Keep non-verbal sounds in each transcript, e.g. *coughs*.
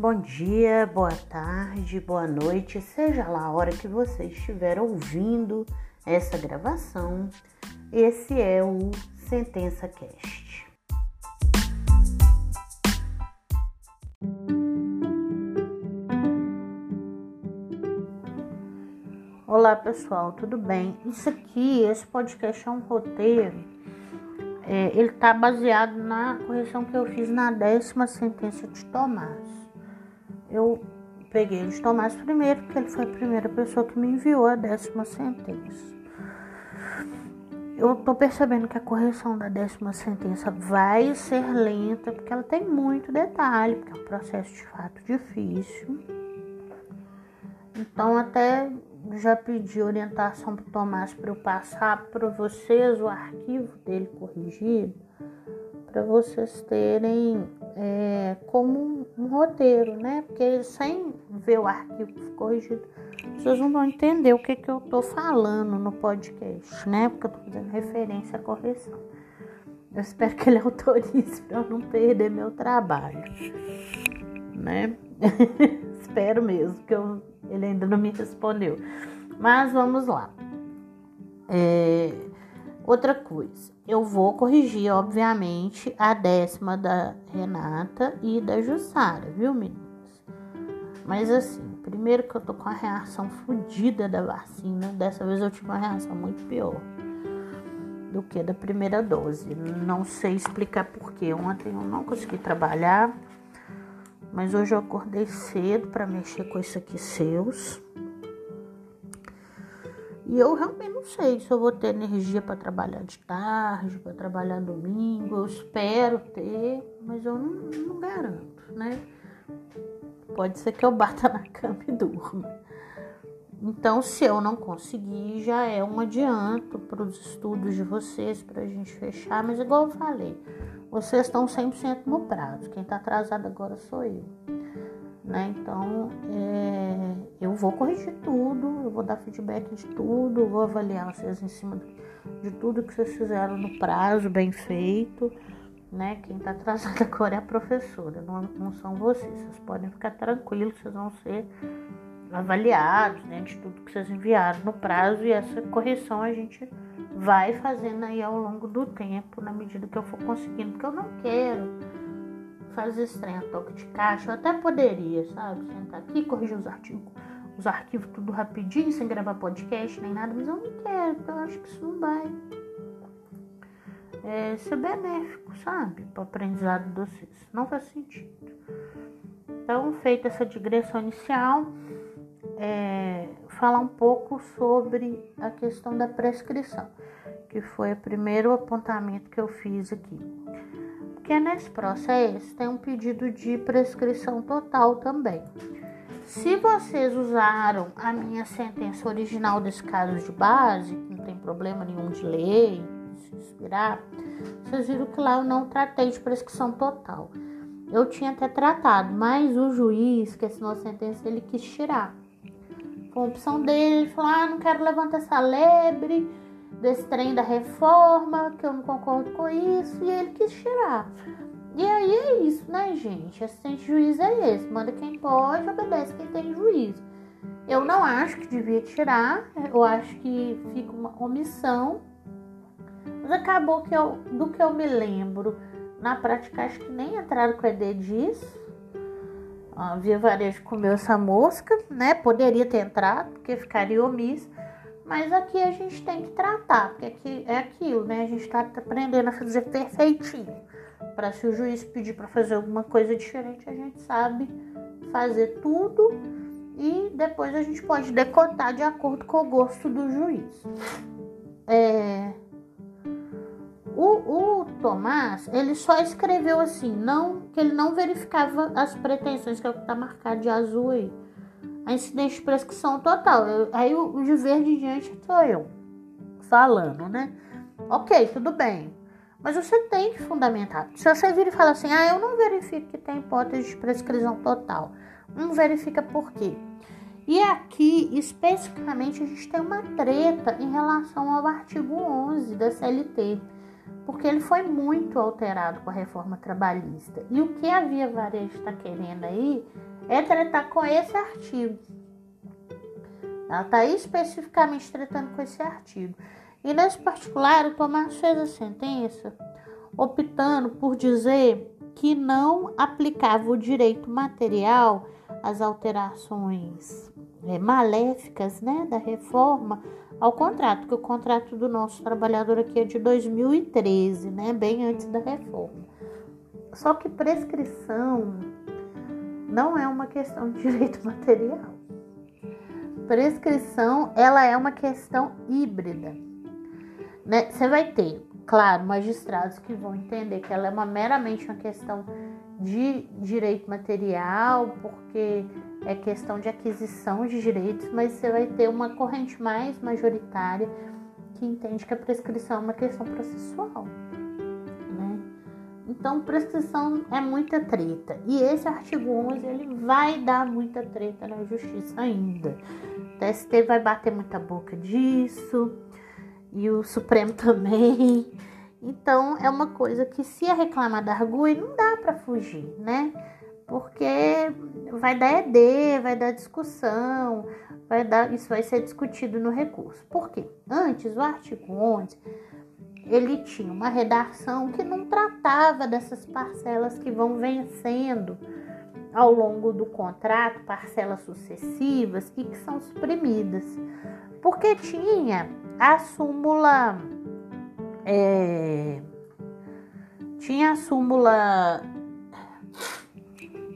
Bom dia, boa tarde, boa noite, seja lá a hora que você estiver ouvindo essa gravação. Esse é o Sentença Cast. Olá pessoal, tudo bem? Isso aqui, esse podcast é um roteiro é, ele está baseado na correção que eu fiz na décima sentença de Tomás. Eu peguei de Tomás primeiro, porque ele foi a primeira pessoa que me enviou a décima sentença. Eu estou percebendo que a correção da décima sentença vai ser lenta, porque ela tem muito detalhe, porque é um processo de fato difícil. Então, até já pedi orientação para o Tomás para eu passar para vocês o arquivo dele corrigido, para vocês terem é, como um, um, roteiro, né? Porque sem ver o arquivo corrigido, vocês não vão entender o que, que eu estou falando no podcast, né? Porque eu estou fazendo referência à correção. Eu espero que ele *laughs* autorize para eu não perder meu trabalho, né? *laughs* espero mesmo que eu ele ainda não me respondeu. Mas vamos lá. É, outra coisa, eu vou corrigir, obviamente, a décima da Renata e da Jussara, viu, meninas? Mas assim, primeiro que eu tô com a reação fodida da vacina, dessa vez eu tive uma reação muito pior do que da primeira dose. Não sei explicar porquê. Ontem eu não consegui trabalhar mas hoje eu acordei cedo para mexer com isso aqui seus. E eu realmente não sei se eu vou ter energia para trabalhar de tarde, para trabalhar domingo. Eu espero ter, mas eu não, não garanto, né? Pode ser que eu bata na cama e durma. Então, se eu não conseguir, já é um adianto para os estudos de vocês, para a gente fechar. Mas, igual eu falei, vocês estão 100% no prazo. Quem está atrasado agora sou eu. Né? Então, é, eu vou corrigir tudo, eu vou dar feedback de tudo, vou avaliar vocês em cima de tudo que vocês fizeram no prazo, bem feito. Né? Quem está atrasado *laughs* agora é a professora, não, não são vocês. Vocês podem ficar tranquilos, vocês vão ser avaliados né, de tudo que vocês enviaram no prazo e essa correção a gente vai fazendo aí ao longo do tempo, na medida que eu for conseguindo, porque eu não quero fazer esse trem a toque de caixa. Eu até poderia, sabe, sentar aqui, corrigir os artigos, os arquivos tudo rapidinho, sem gravar podcast nem nada, mas eu não quero, eu acho que isso não vai é, ser benéfico, sabe, para o aprendizado de vocês. Não faz sentido. Então, feita essa digressão inicial, é, falar um pouco sobre a questão da prescrição, que foi o primeiro apontamento que eu fiz aqui. Porque nesse processo tem um pedido de prescrição total também. Se vocês usaram a minha sentença original desse caso de base, não tem problema nenhum de ler, se inspirar, vocês viram que lá eu não tratei de prescrição total. Eu tinha até tratado, mas o juiz que assinou a sentença ele quis tirar com a opção dele, ele falou: ah, não quero levantar essa lebre desse trem da reforma, que eu não concordo com isso, e ele quis tirar. E aí é isso, né, gente? Assistente juiz é esse: manda quem pode, obedece quem tem juízo. Eu não acho que devia tirar, eu acho que fica uma omissão, mas acabou que eu, do que eu me lembro, na prática acho que nem entraram com ED disso a Via Varejo comeu essa mosca, né? Poderia ter entrado, porque ficaria omisso. Mas aqui a gente tem que tratar, porque aqui é aquilo, né? A gente está aprendendo a fazer perfeitinho. Para se o juiz pedir para fazer alguma coisa diferente, a gente sabe fazer tudo e depois a gente pode decotar de acordo com o gosto do juiz. É, o, o Tomás, ele só escreveu assim, não que ele não verificava as pretensões, que é o que está marcado de azul aí. A incidência de prescrição total. Eu, aí o, o de verde em diante sou eu falando, né? Ok, tudo bem. Mas você tem que fundamentar. Se você vir e fala assim, ah, eu não verifico que tem hipótese de prescrição total. Não verifica por quê. E aqui, especificamente, a gente tem uma treta em relação ao artigo 11 da CLT porque ele foi muito alterado com a reforma trabalhista. E o que a Via Varejo está querendo aí é tratar com esse artigo. Ela está especificamente tratando com esse artigo. E nesse particular, o Tomás fez a sentença optando por dizer que não aplicava o direito material às alterações é, maléficas né, da reforma ao contrato, que o contrato do nosso trabalhador aqui é de 2013, né, bem antes da reforma. Só que prescrição não é uma questão de *laughs* direito material. Prescrição, ela é uma questão híbrida. Né? Você vai ter, claro, magistrados que vão entender que ela é uma, meramente uma questão de direito material, porque é questão de aquisição de direitos, mas você vai ter uma corrente mais majoritária que entende que a prescrição é uma questão processual. Então, prescrição é muita treta. E esse artigo 11 ele vai dar muita treta na justiça ainda. O TST vai bater muita boca disso, e o Supremo *laughs* também. Então, é uma coisa que, se é reclamada argui, não dá para fugir, né? Porque vai dar ED, vai dar discussão, vai dar, isso vai ser discutido no recurso. Por quê? Antes, o artigo 11, ele tinha uma redação que não tratava dessas parcelas que vão vencendo ao longo do contrato, parcelas sucessivas e que são suprimidas. Porque tinha a súmula é, tinha a súmula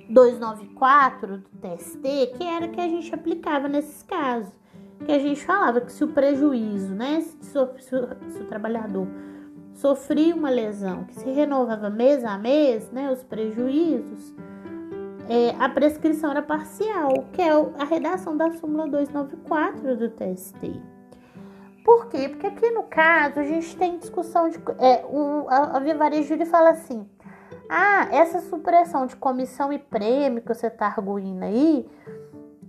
294 do TST, que era que a gente aplicava nesses casos. Que a gente falava que se o prejuízo, né, se, o, se o trabalhador sofria uma lesão que se renovava mês a mês, né, os prejuízos, é, a prescrição era parcial, que é a redação da súmula 294 do TST. Por quê? Porque aqui no caso a gente tem discussão de. É, o, a, a fala assim: ah, essa supressão de comissão e prêmio que você está arguindo aí,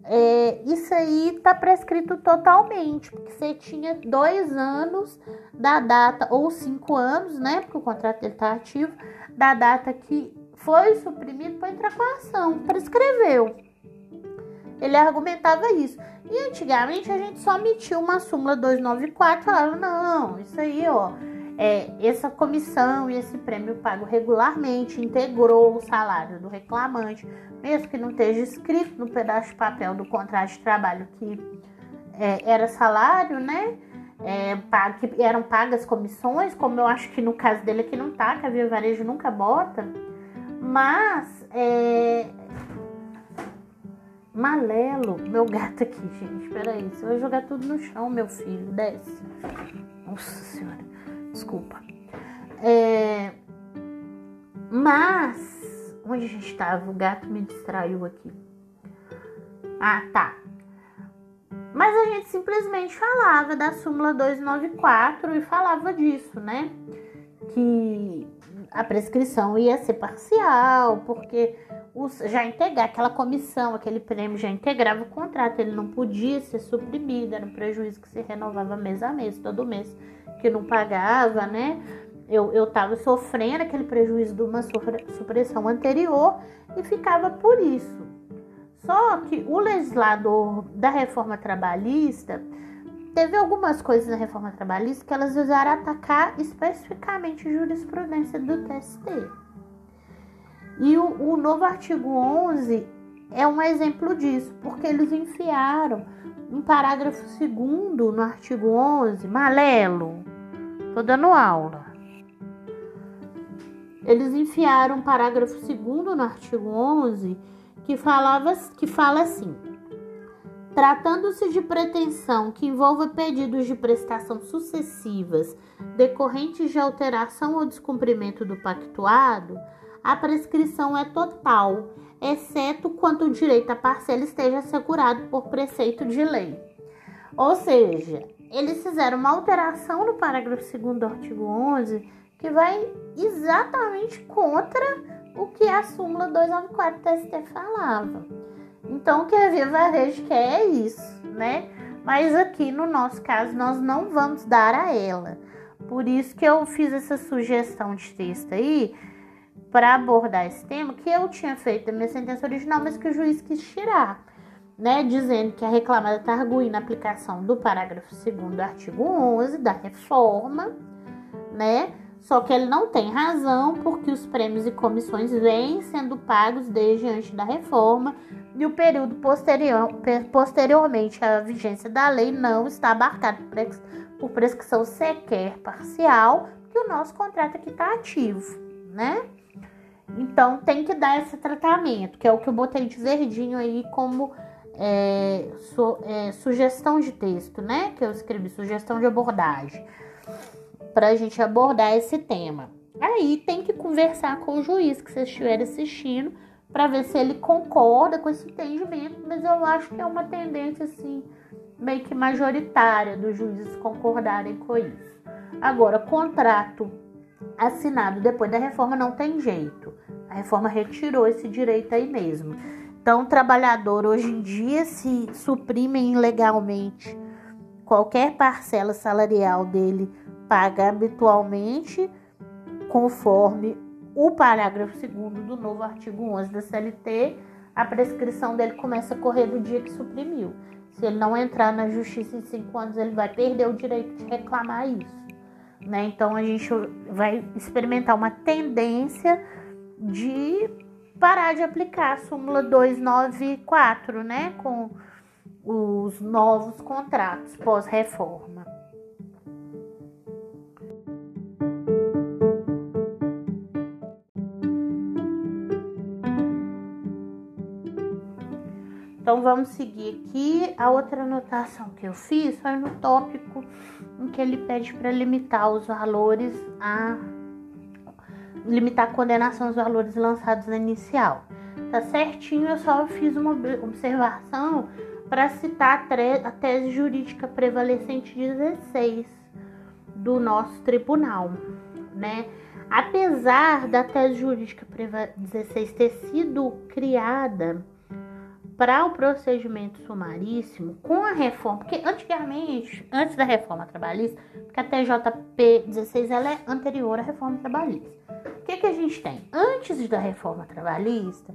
é, isso aí está prescrito totalmente, porque você tinha dois anos da data, ou cinco anos, né? Porque o contrato dele está ativo, da data que foi suprimido para entrar com a ação, prescreveu. Ele argumentava isso. E antigamente a gente só emitia uma súmula 294 falava, não, isso aí, ó, é, essa comissão e esse prêmio pago regularmente integrou o salário do reclamante, mesmo que não esteja escrito no pedaço de papel do contrato de trabalho que é, era salário, né? É, que eram pagas comissões, como eu acho que no caso dele aqui não tá, que a Via Varejo nunca bota, mas é, Malelo, meu gato aqui, gente. Peraí, você vai jogar tudo no chão, meu filho. Desce. Nossa senhora, desculpa. É... Mas, onde a gente estava? O gato me distraiu aqui. Ah, tá. Mas a gente simplesmente falava da súmula 294 e falava disso, né? Que a prescrição ia ser parcial, porque os, já integrar aquela comissão, aquele prêmio já integrava o contrato, ele não podia ser suprimido, era um prejuízo que se renovava mês a mês, todo mês que não pagava, né? Eu, eu tava sofrendo aquele prejuízo de uma supressão anterior e ficava por isso. Só que o legislador da reforma trabalhista teve algumas coisas na reforma trabalhista que elas usaram atacar especificamente jurisprudência do TST. E o, o novo artigo 11 é um exemplo disso, porque eles enfiaram um parágrafo segundo no artigo 11, Malelo, tô dando aula. Eles enfiaram um parágrafo segundo no artigo 11 que falava que fala assim: Tratando-se de pretensão que envolva pedidos de prestação sucessivas decorrentes de alteração ou descumprimento do pactuado, a prescrição é total, exceto quando o direito à parcela esteja assegurado por preceito de lei. Ou seja, eles fizeram uma alteração no parágrafo 2 do artigo 11 que vai exatamente contra o que a súmula 294 TST falava. Então, o que a Via Varejo quer é isso, né? Mas aqui no nosso caso, nós não vamos dar a ela Por isso que eu fiz essa sugestão de texto aí para abordar esse tema que eu tinha feito na minha sentença original, mas que o juiz quis tirar, né, dizendo que a reclamada está arguindo a aplicação do parágrafo 2 do artigo 11 da reforma, né? Só que ele não tem razão porque os prêmios e comissões vêm sendo pagos desde antes da reforma e o período posterior, posteriormente à vigência da lei não está abarcado por prescrição sequer parcial, que o nosso contrato aqui está ativo, né? Então tem que dar esse tratamento, que é o que eu botei de verdinho aí como é, é, sugestão de texto, né? Que eu escrevi, sugestão de abordagem, para a gente abordar esse tema. Aí tem que conversar com o juiz que vocês estiverem assistindo para ver se ele concorda com esse entendimento, mas eu acho que é uma tendência assim meio que majoritária dos juízes concordarem com isso. Agora, contrato assinado depois da reforma não tem jeito. A reforma retirou esse direito aí mesmo. Então, o trabalhador hoje em dia se suprimem ilegalmente qualquer parcela salarial dele paga habitualmente conforme o parágrafo 2 do novo artigo 11 da CLT, a prescrição dele começa a correr do dia que suprimiu. Se ele não entrar na justiça em cinco anos, ele vai perder o direito de reclamar isso. Né? Então a gente vai experimentar uma tendência de parar de aplicar a súmula 294, né? Com os novos contratos pós-reforma. Então vamos seguir aqui. A outra anotação que eu fiz foi no tópico em que ele pede para limitar os valores a limitar a condenação aos valores lançados na inicial. Tá certinho, eu só fiz uma observação para citar a tese jurídica prevalecente 16 do nosso tribunal, né? Apesar da tese jurídica 16 ter sido criada para o procedimento sumaríssimo com a reforma, porque antigamente, antes da reforma trabalhista, porque a TJP 16 ela é anterior à reforma trabalhista. Que, que a gente tem? Antes da reforma trabalhista,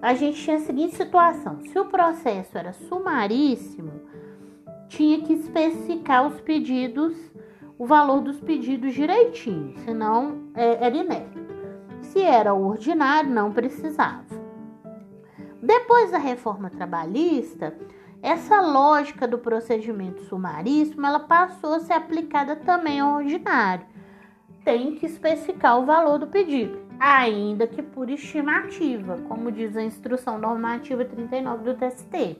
a gente tinha a seguinte situação: se o processo era sumaríssimo, tinha que especificar os pedidos, o valor dos pedidos direitinho, senão é, era inédito. Se era ordinário, não precisava. Depois da reforma trabalhista, essa lógica do procedimento sumaríssimo ela passou a ser aplicada também ao ordinário. Tem que especificar o valor do pedido, ainda que por estimativa, como diz a instrução normativa 39 do TST.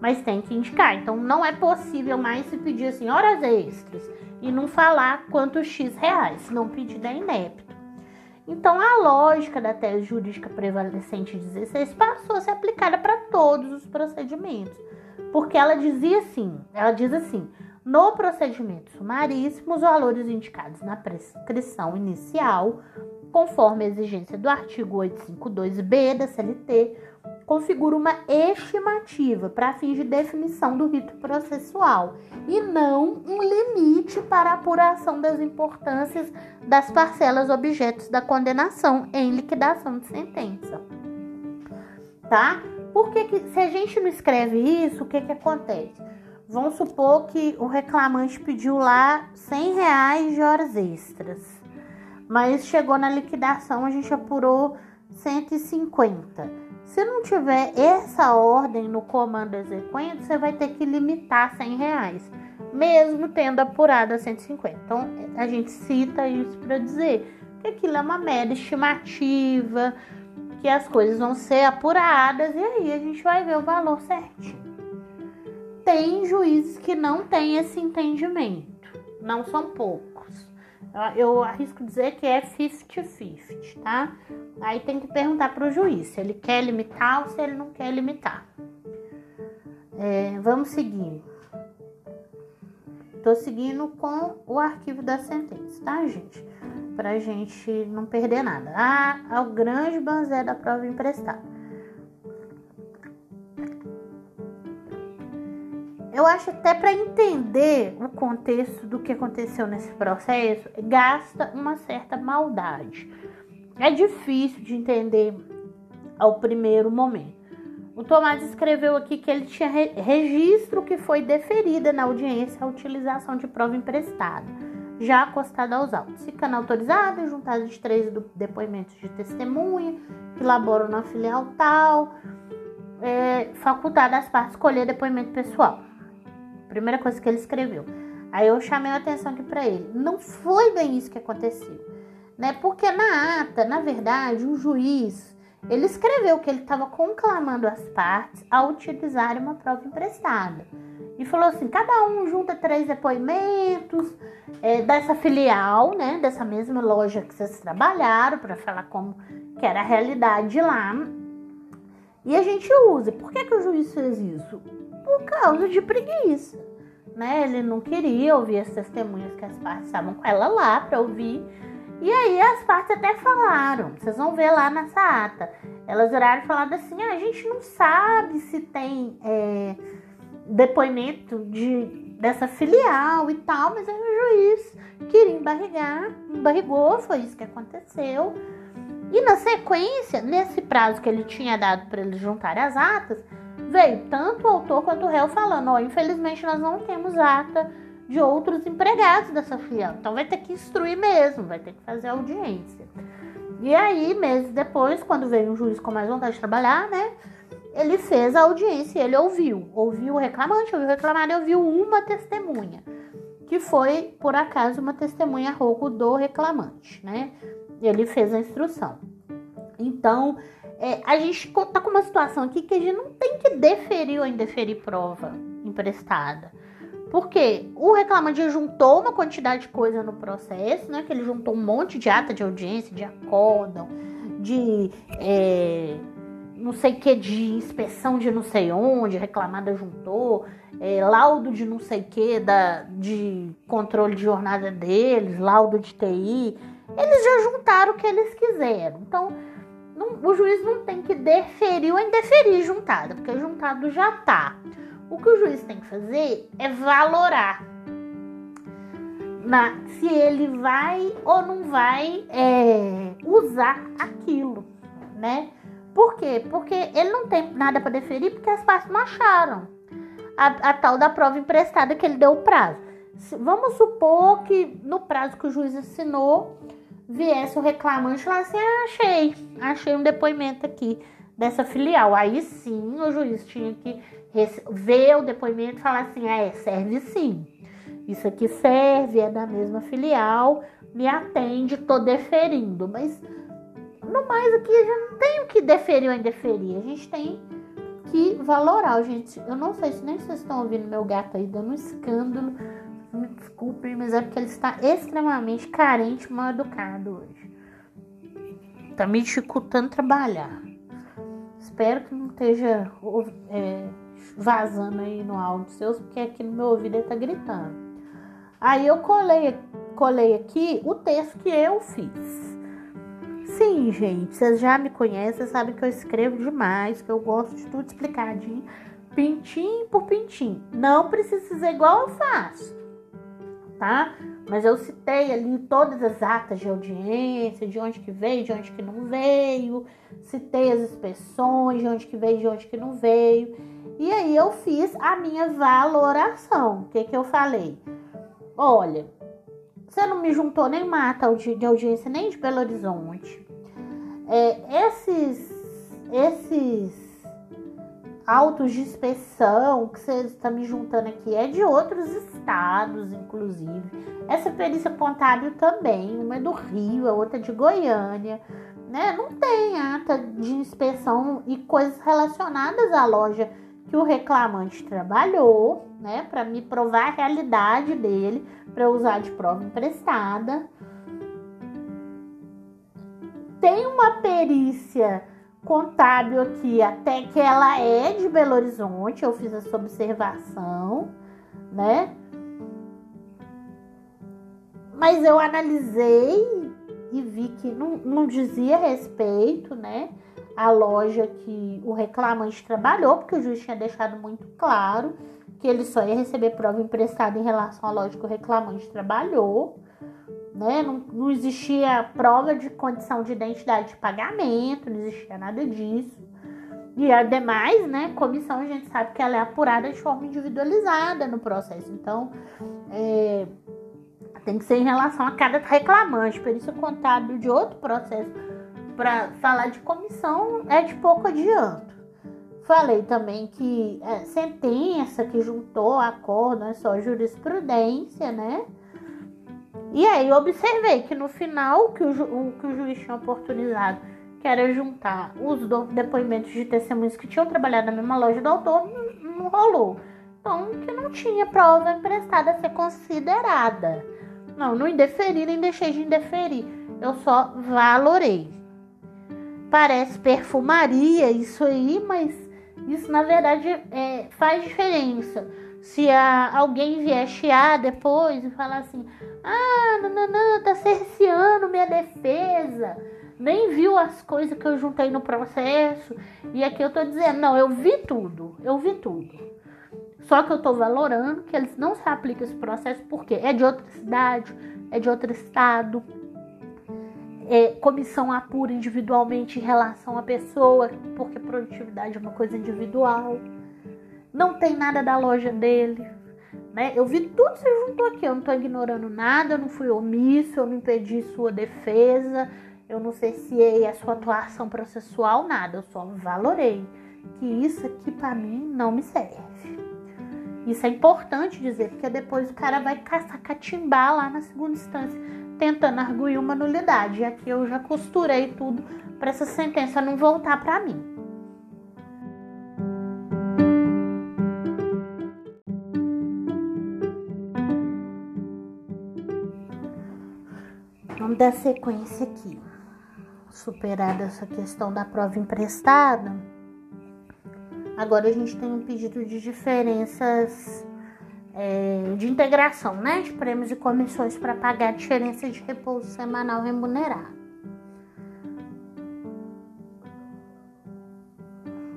Mas tem que indicar. Então não é possível mais se pedir assim horas extras e não falar quantos X reais, senão o pedido é inepto. Então, a lógica da tese jurídica prevalecente 16 passou a ser aplicada para todos os procedimentos, porque ela dizia assim, ela diz assim: no procedimento sumaríssimo, os valores indicados na prescrição inicial, conforme a exigência do artigo 852b da CLT, configura uma estimativa para fins de definição do rito processual e não um limite para apuração das importâncias das parcelas objetos da condenação em liquidação de sentença. Tá? Porque que, se a gente não escreve isso, o que, que acontece? Vamos supor que o reclamante pediu lá 100 reais de horas extras, mas chegou na liquidação, a gente apurou 150. Se não tiver essa ordem no comando exequente, você vai ter que limitar 100 reais, mesmo tendo apurado a 150. Então, a gente cita isso para dizer que aquilo é uma mera estimativa, que as coisas vão ser apuradas e aí a gente vai ver o valor certinho. Tem juízes que não têm esse entendimento, não são poucos. Eu arrisco dizer que é 50-50, tá? Aí tem que perguntar para o juiz se ele quer limitar ou se ele não quer limitar. É, vamos seguir. Tô seguindo com o arquivo da sentença, tá, gente? Pra gente não perder nada. Ah, é o grande banzé da prova emprestada. Eu acho até para entender o contexto do que aconteceu nesse processo, gasta uma certa maldade. É difícil de entender ao primeiro momento. O Tomás escreveu aqui que ele tinha re registro que foi deferida na audiência a utilização de prova emprestada, já acostada aos autos, ficando autorizada a juntar de três depoimentos de testemunha que laboram na filial tal, é, facultada às partes escolher depoimento pessoal. Primeira coisa que ele escreveu. Aí eu chamei a atenção aqui para ele. Não foi bem isso que aconteceu, né? Porque na ata, na verdade, o juiz ele escreveu que ele estava conclamando as partes a utilizarem uma prova emprestada. E falou assim: cada um junta três depoimentos é, dessa filial, né? Dessa mesma loja que vocês trabalharam, para falar como que era a realidade lá. E a gente usa. Por que, que o juiz fez isso? Por causa de preguiça. Né? Ele não queria ouvir as testemunhas que as partes estavam com ela lá para ouvir. E aí as partes até falaram, vocês vão ver lá nessa ata. Elas viraram e falaram assim: ah, a gente não sabe se tem é, depoimento de, dessa filial e tal, mas aí o juiz queria embarrigar, embarrigou, foi isso que aconteceu. E na sequência, nesse prazo que ele tinha dado para eles juntarem as atas, veio tanto o autor quanto o réu falando: ó, oh, infelizmente nós não temos ata de outros empregados dessa filial. Então vai ter que instruir mesmo, vai ter que fazer audiência. E aí, meses depois, quando veio um juiz com mais vontade de trabalhar, né? Ele fez a audiência ele ouviu. Ouviu o reclamante, ouviu o reclamado ouviu uma testemunha. Que foi, por acaso, uma testemunha rouco do reclamante, né? Ele fez a instrução. Então, é, a gente tá com uma situação aqui que a gente não tem que deferir ou indeferir prova emprestada. Porque o reclamante juntou uma quantidade de coisa no processo, né? Que ele juntou um monte de ata de audiência, de acórdão, de é, não sei que, de inspeção de não sei onde, reclamada juntou, é, laudo de não sei que, da, de controle de jornada deles, laudo de TI. Eles já juntaram o que eles quiseram. Então, não, o juiz não tem que deferir ou indeferir juntado, porque juntado já tá. O que o juiz tem que fazer é valorar na, se ele vai ou não vai é, usar aquilo, né? Por quê? Porque ele não tem nada para deferir porque as partes não acharam a, a, tal da prova emprestada que ele deu o prazo. Se, vamos supor que no prazo que o juiz assinou viesse o reclamante lá assim, ah, achei, achei um depoimento aqui dessa filial. Aí sim o juiz tinha que ver o depoimento e falar assim: ah, é, serve sim. Isso aqui serve, é da mesma filial, me atende, tô deferindo. Mas no mais aqui a gente não tem o que deferir ou indeferir, a gente tem que valorar. Gente, eu não sei se nem vocês estão ouvindo meu gato aí dando um escândalo. Me desculpem, mas é porque ele está extremamente carente, mal educado hoje. Tá me dificultando trabalhar. Espero que não esteja é, vazando aí no áudio seus, porque aqui no meu ouvido ele tá gritando. Aí eu colei, colei aqui o texto que eu fiz. Sim, gente, vocês já me conhecem, sabem que eu escrevo demais, que eu gosto de tudo explicadinho, pintinho por pintinho. Não precisa ser igual eu faço, tá? Mas eu citei ali todas as atas de audiência, de onde que veio, de onde que não veio, citei as inspeções, de onde que veio, de onde que não veio. E aí eu fiz a minha valoração. O que, que eu falei? Olha, você não me juntou nem mata de audiência nem de Belo Horizonte. É, esses, esses autos de inspeção que você está me juntando aqui é de outros estados, inclusive. Essa perícia contábil também, uma é do Rio, a outra é de Goiânia. Né? Não tem ata de inspeção e coisas relacionadas à loja que o reclamante trabalhou, né, para me provar a realidade dele, para usar de prova emprestada. Tem uma perícia contábil aqui, até que ela é de Belo Horizonte, eu fiz essa observação, né? Mas eu analisei e vi que não, não dizia respeito, né? a loja que o reclamante trabalhou, porque o juiz tinha deixado muito claro que ele só ia receber prova emprestada em relação ao loja que o reclamante trabalhou, né? Não, não existia prova de condição de identidade de pagamento, não existia nada disso. E ademais, né, comissão a gente sabe que ela é apurada de forma individualizada no processo. Então, é, tem que ser em relação a cada reclamante. Perícia contábil de outro processo para falar de comissão é de pouco adianto. Falei também que é, sentença que juntou acordo é só jurisprudência, né? E aí observei que no final que o, o, que o juiz tinha oportunizado, que era juntar os do, depoimentos de testemunhas que tinham trabalhado na mesma loja do autor, não, não rolou. Então, que não tinha prova emprestada a ser considerada. Não, não indeferi nem deixei de indeferir. Eu só valorei. Parece perfumaria isso aí, mas isso na verdade é, faz diferença. Se a, alguém vier chiar depois e falar assim: ah, não, não, não, tá cerceando minha defesa, nem viu as coisas que eu juntei no processo, e aqui eu tô dizendo: não, eu vi tudo, eu vi tudo. Só que eu estou valorando que eles não se aplicam esse processo porque é de outra cidade, é de outro estado. É, comissão apura individualmente em relação à pessoa, porque produtividade é uma coisa individual. Não tem nada da loja dele. Né? Eu vi tudo que você juntou aqui. Eu não estou ignorando nada, eu não fui omisso, eu não impedi sua defesa, eu não cerceei a sua atuação processual, nada. Eu só valorei que isso aqui para mim não me serve. Isso é importante dizer, porque depois o cara vai caçar catimbar lá na segunda instância, tentando arguir uma nulidade. E aqui eu já costurei tudo para essa sentença não voltar para mim. Dar sequência aqui. Superada essa questão da prova emprestada Agora a gente tem um pedido de diferenças é, de integração, né? De prêmios e comissões para pagar a diferença de repouso semanal remunerado.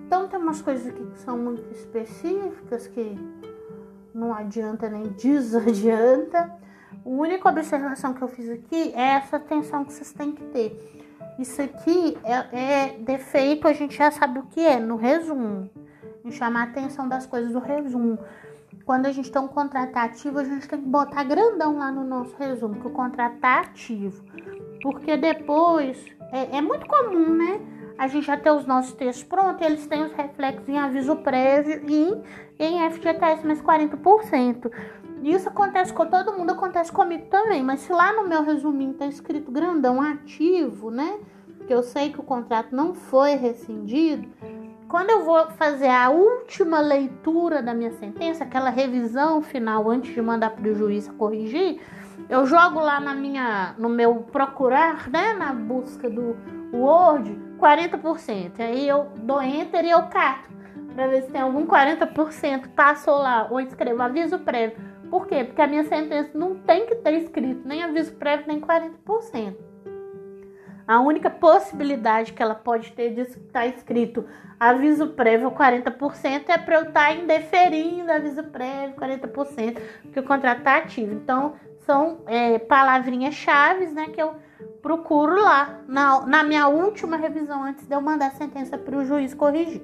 Então tem umas coisas aqui que são muito específicas que não adianta nem *laughs* desadianta. A única observação que eu fiz aqui é essa atenção que vocês têm que ter. Isso aqui é, é defeito, a gente já sabe o que é no resumo em chamar a atenção das coisas do resumo. Quando a gente tem um contrato ativo, a gente tem que botar grandão lá no nosso resumo, que o contrato tá ativo. Porque depois, é, é muito comum, né? A gente já ter os nossos textos prontos, eles têm os reflexos em aviso prévio e em FGTS mais 40%. Isso acontece com todo mundo, acontece comigo também. Mas se lá no meu resuminho tá escrito grandão ativo, né? Que eu sei que o contrato não foi rescindido, quando eu vou fazer a última leitura da minha sentença, aquela revisão final antes de mandar para o juiz corrigir, eu jogo lá na minha, no meu procurar, né, na busca do Word, 40%. Aí eu dou enter e eu cato para ver se tem algum 40%. Passo lá ou escrevo aviso prévio. Por quê? Porque a minha sentença não tem que ter escrito nem aviso prévio nem 40%. A única possibilidade que ela pode ter de estar escrito aviso prévio 40% é para eu estar tá indeferindo aviso prévio 40%, porque o contrato está ativo. Então, são é, palavrinhas chaves né, que eu procuro lá na, na minha última revisão antes de eu mandar a sentença para o juiz corrigir.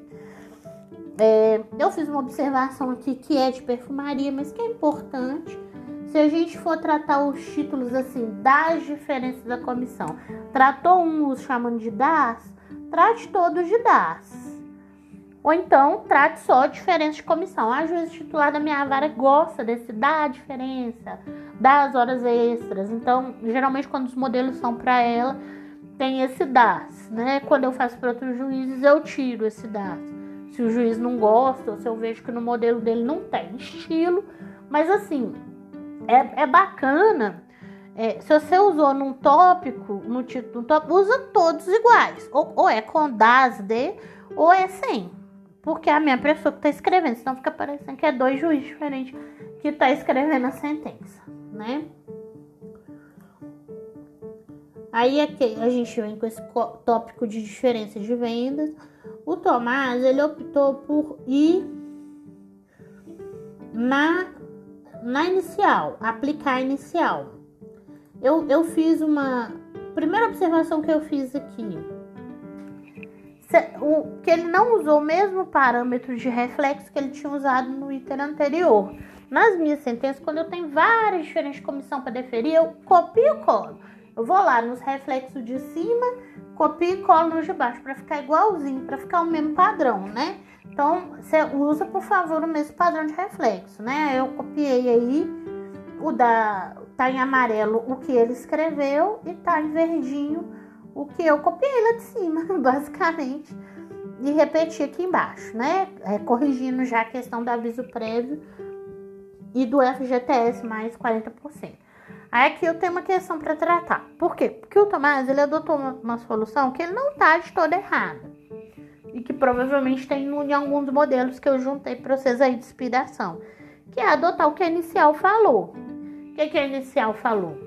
É, eu fiz uma observação aqui que é de perfumaria, mas que é importante se a gente for tratar os títulos assim das diferenças da comissão, tratou um chamando de das, trate todos de das. Ou então trate só diferença de comissão. A juíza titular da minha vara gosta desse da diferença, das horas extras. Então, geralmente quando os modelos são para ela, tem esse das, né? Quando eu faço para outros juízes, eu tiro esse das. Se o juiz não gosta, ou se eu vejo que no modelo dele não tem estilo, mas assim, é, é bacana. É, se você usou num tópico, no título tópico, usa todos iguais. Ou, ou é com das de, ou é sem. Porque é a minha pessoa que está escrevendo, senão fica parecendo que é dois juízes diferentes que está escrevendo a sentença, né? Aí aqui a gente vem com esse tópico de diferença de vendas. O Tomás, ele optou por ir na, na inicial, aplicar inicial. Eu, eu fiz uma. Primeira observação que eu fiz aqui. O, que ele não usou o mesmo parâmetro de reflexo que ele tinha usado no item anterior. Nas minhas sentenças, quando eu tenho várias diferentes comissão para deferir, eu copio e colo. Eu vou lá nos reflexos de cima, copio e colo nos de baixo para ficar igualzinho, para ficar o mesmo padrão, né? Então, você usa, por favor, o mesmo padrão de reflexo, né? Eu copiei aí o da tá em amarelo o que ele escreveu e tá em verdinho o que eu copiei lá de cima, *laughs* basicamente, e repeti aqui embaixo, né? É, corrigindo já a questão do aviso prévio e do FGTS mais 40%. Aí aqui eu tenho uma questão para tratar. Por quê? Porque o Tomás ele adotou uma, uma, solução que ele não tá de toda errada. E que provavelmente tem em alguns modelos que eu juntei para vocês aí de inspiração. Que é adotar o que a inicial falou. O que, que a inicial falou?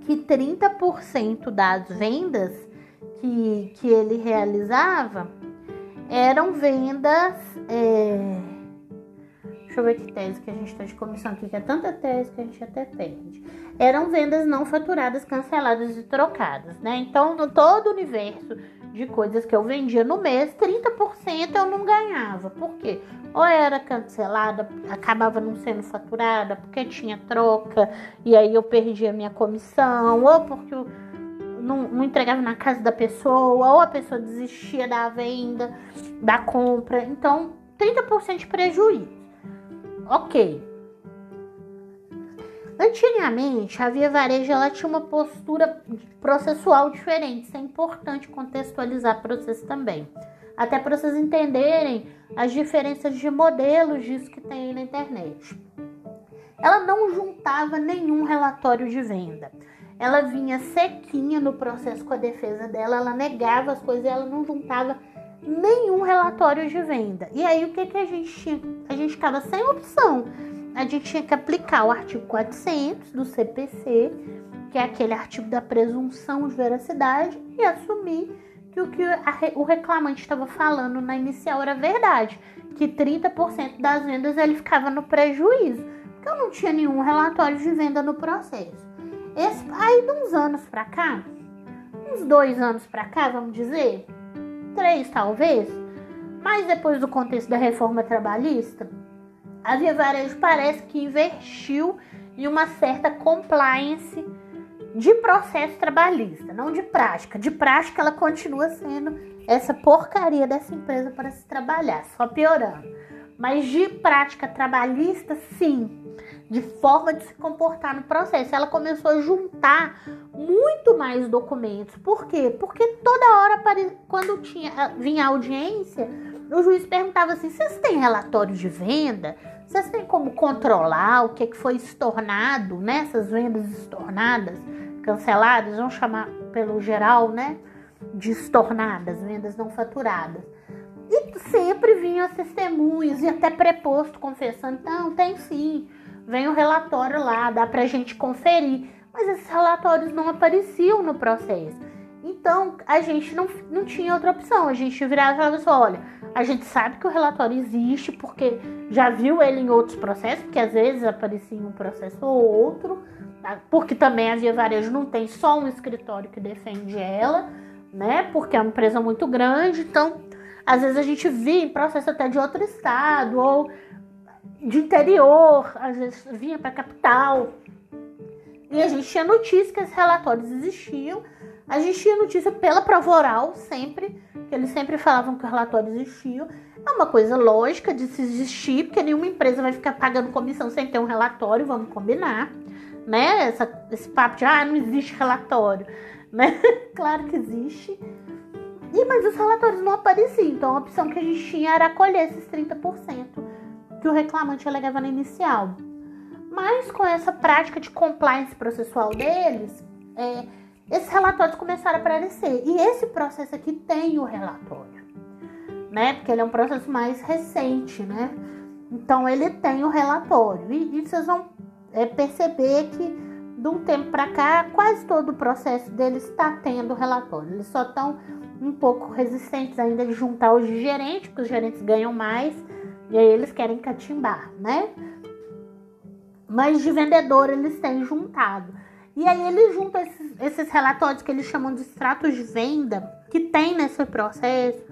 Que 30% das vendas que, que ele realizava eram vendas. É, Deixa eu ver que tese que a gente está de comissão aqui, que é tanta tese que a gente até perde. Eram vendas não faturadas, canceladas e trocadas, né? Então, no todo o universo de coisas que eu vendia no mês, 30% eu não ganhava. Por quê? Ou era cancelada, acabava não sendo faturada, porque tinha troca, e aí eu perdia minha comissão, ou porque eu não, não entregava na casa da pessoa, ou a pessoa desistia da venda, da compra. Então, 30% de prejuízo. Ok. Antigamente, a Via Varejo ela tinha uma postura processual diferente. Isso é importante contextualizar para vocês também. Até para vocês entenderem as diferenças de modelos disso que tem aí na internet. Ela não juntava nenhum relatório de venda. Ela vinha sequinha no processo com a defesa dela, ela negava as coisas, ela não juntava nenhum relatório de venda. E aí o que, que a gente tinha? A gente ficava sem opção. A gente tinha que aplicar o artigo 400 do CPC, que é aquele artigo da presunção de veracidade, e assumir que o que o reclamante estava falando na inicial era verdade, que 30% das vendas ele ficava no prejuízo, porque eu não tinha nenhum relatório de venda no processo. Esse, aí de uns anos para cá, uns dois anos para cá, vamos dizer, três talvez, mas depois do contexto da reforma trabalhista, a Via Varejo parece que investiu em uma certa compliance de processo trabalhista, não de prática. De prática, ela continua sendo essa porcaria dessa empresa para se trabalhar, só piorando. Mas de prática trabalhista, sim, de forma de se comportar no processo. Ela começou a juntar muito mais documentos. Por quê? Porque toda hora, quando tinha, vinha audiência, o juiz perguntava assim: vocês têm relatório de venda? Vocês têm como controlar o que, que foi estornado, né? Vendas estornadas, canceladas, vamos chamar pelo geral, né? De estornadas, vendas não faturadas. E sempre vinham as testemunhas e até preposto confessando: não, tem sim vem o relatório lá, dá pra gente conferir. Mas esses relatórios não apareciam no processo. Então a gente não, não tinha outra opção. A gente virava e falava assim: olha, a gente sabe que o relatório existe porque já viu ele em outros processos, porque às vezes aparecia um processo ou outro, tá? porque também a Via Varejo não tem só um escritório que defende ela, né? Porque é uma empresa muito grande, então às vezes a gente via em processo até de outro estado ou de interior, às vezes vinha para capital. E a gente tinha notícia que esses relatórios existiam. A gente tinha notícia pela prova oral, sempre, que eles sempre falavam que o relatório existia. É uma coisa lógica de se existir, porque nenhuma empresa vai ficar pagando comissão sem ter um relatório, vamos combinar. Né? Essa, esse papo de, ah, não existe relatório. *laughs* Né? claro que existe. E, mas os relatórios não apareciam, então a opção que a gente tinha era acolher esses 30% que o reclamante alegava na inicial. Mas com essa prática de compliance processual deles, é, esses relatórios começaram a aparecer. E esse processo aqui tem o relatório, né? Porque ele é um processo mais recente, né? Então ele tem o relatório. E, e vocês vão é, perceber que de um tempo para cá, quase todo o processo deles está tendo relatório. Eles só estão um pouco resistentes ainda de juntar os gerentes, porque os gerentes ganham mais e aí eles querem catimbar, né? mas de vendedor eles têm juntado. E aí eles juntam esses, esses relatórios que eles chamam de extratos de venda que tem nesse processo.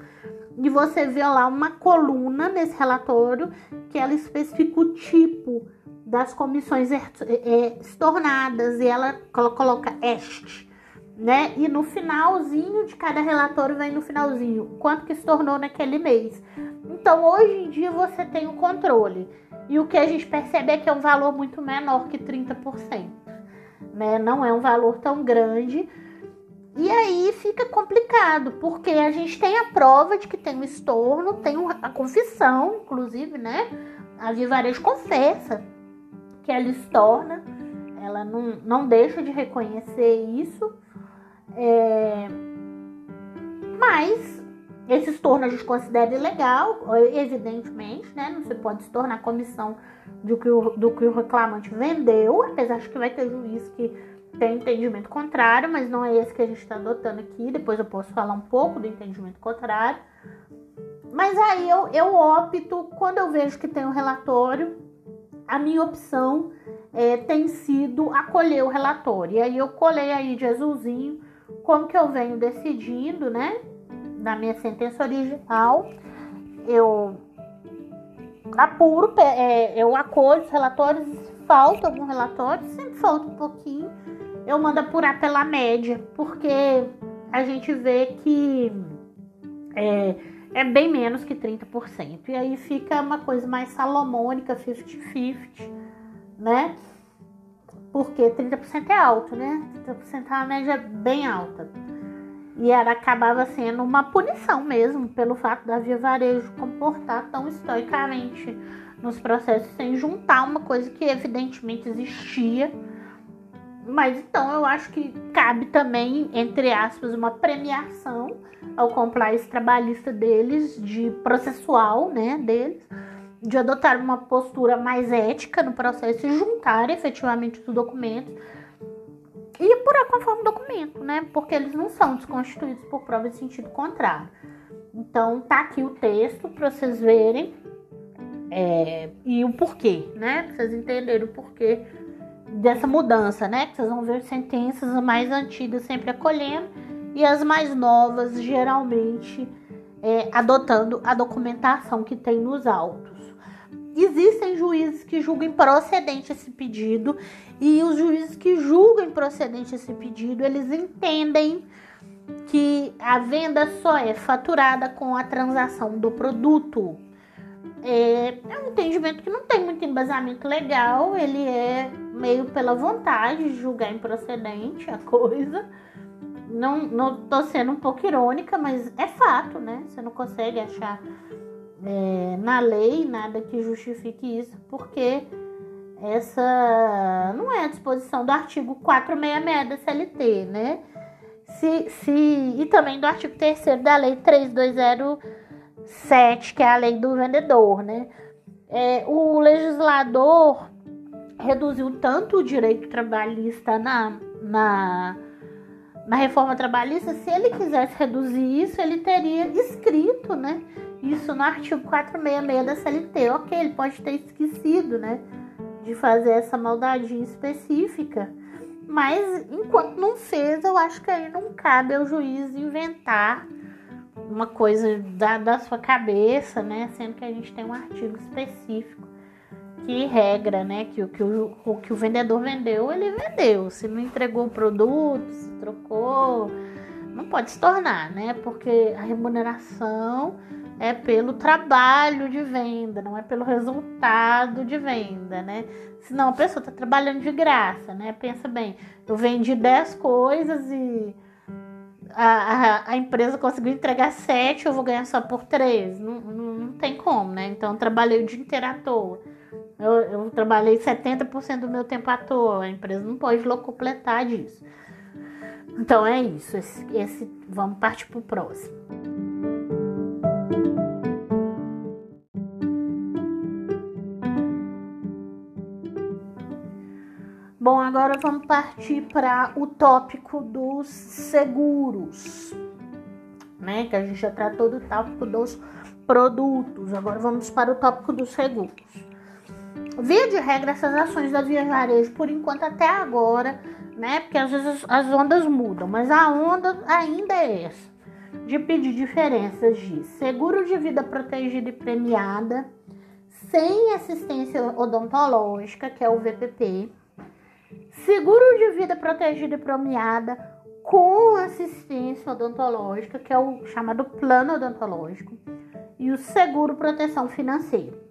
E você vê lá uma coluna nesse relatório que ela especifica o tipo das comissões estornadas e ela coloca este, né? E no finalzinho de cada relatório vem no finalzinho quanto que se tornou naquele mês. Então hoje em dia você tem o controle. E o que a gente percebe é que é um valor muito menor que 30%. Né? Não é um valor tão grande. E aí fica complicado, porque a gente tem a prova de que tem um estorno, tem a confissão, inclusive, né? A Vivarejo confessa que ela estorna, ela não, não deixa de reconhecer isso. É... Mas esse estorno a gente considera ilegal, evidentemente, né? Não se pode se tornar comissão do que, o, do que o reclamante vendeu, apesar de que vai ter juiz que tem entendimento contrário, mas não é esse que a gente está adotando aqui. Depois eu posso falar um pouco do entendimento contrário. Mas aí eu, eu opto, quando eu vejo que tem um relatório, a minha opção é, tem sido acolher o relatório. E aí eu colei aí de azulzinho como que eu venho decidindo, né? Na minha sentença original, eu apuro, é, eu acolho os relatórios, falta algum relatório, sempre falta um pouquinho, eu mando apurar pela média, porque a gente vê que é, é bem menos que 30%. E aí fica uma coisa mais salomônica, 50-50, né? Porque 30% é alto, né? 30% é uma média bem alta. E ela acabava sendo uma punição mesmo, pelo fato da Via Varejo comportar tão estoicamente nos processos sem juntar uma coisa que evidentemente existia. Mas então eu acho que cabe também, entre aspas, uma premiação ao compliance trabalhista deles, de processual, né, deles, de adotar uma postura mais ética no processo e juntar efetivamente os documentos e por conforme documento, né? Porque eles não são desconstituídos por prova de sentido contrário. Então tá aqui o texto para vocês verem é, e o porquê, né? Pra vocês entenderem o porquê dessa mudança, né? Que vocês vão ver sentenças mais antigas sempre acolhendo e as mais novas geralmente é, adotando a documentação que tem nos autos. Existem juízes que julguem procedente esse pedido e os juízes que julgam procedente esse pedido, eles entendem que a venda só é faturada com a transação do produto. É, é um entendimento que não tem muito embasamento legal, ele é meio pela vontade de julgar improcedente a coisa. Não, não tô sendo um pouco irônica, mas é fato, né? Você não consegue achar é, na lei nada que justifique isso, porque essa não é a disposição do artigo 466 da CLT, né? Se, se, e também do artigo 3 da lei 3207, que é a lei do vendedor, né? É, o legislador reduziu tanto o direito trabalhista na, na, na reforma trabalhista, se ele quisesse reduzir isso, ele teria escrito, né? isso no artigo 466 da CLT. Ok, ele pode ter esquecido, né, de fazer essa maldadinha específica, mas enquanto não fez, eu acho que aí não cabe ao juiz inventar uma coisa da, da sua cabeça, né, sendo que a gente tem um artigo específico que regra, né, que que o que o vendedor vendeu, ele vendeu. Se não entregou o produto, se trocou, não pode se tornar, né, porque a remuneração é pelo trabalho de venda, não é pelo resultado de venda, né? Senão a pessoa está trabalhando de graça, né? Pensa bem, eu vendi 10 coisas e a, a, a, empresa conseguiu entregar 7, eu vou ganhar só por 3. Não, não, não, tem como, né? Então eu trabalhei o dia inteiro à toa. Eu, eu trabalhei 70% do meu tempo à toa. A empresa não pode locupletar disso. Então é isso. Esse, esse vamos partir para o próximo. Bom, agora vamos partir para o tópico dos seguros, né? Que a gente já tratou do tópico dos produtos. Agora vamos para o tópico dos seguros. Via de regra, essas ações da Via Varejo, por enquanto até agora, né? Porque às vezes as ondas mudam, mas a onda ainda é essa. De pedir diferenças de seguro de vida protegida e premiada, sem assistência odontológica, que é o VPP, seguro de vida protegida e premiada com assistência odontológica, que é o chamado plano odontológico, e o seguro proteção financeira.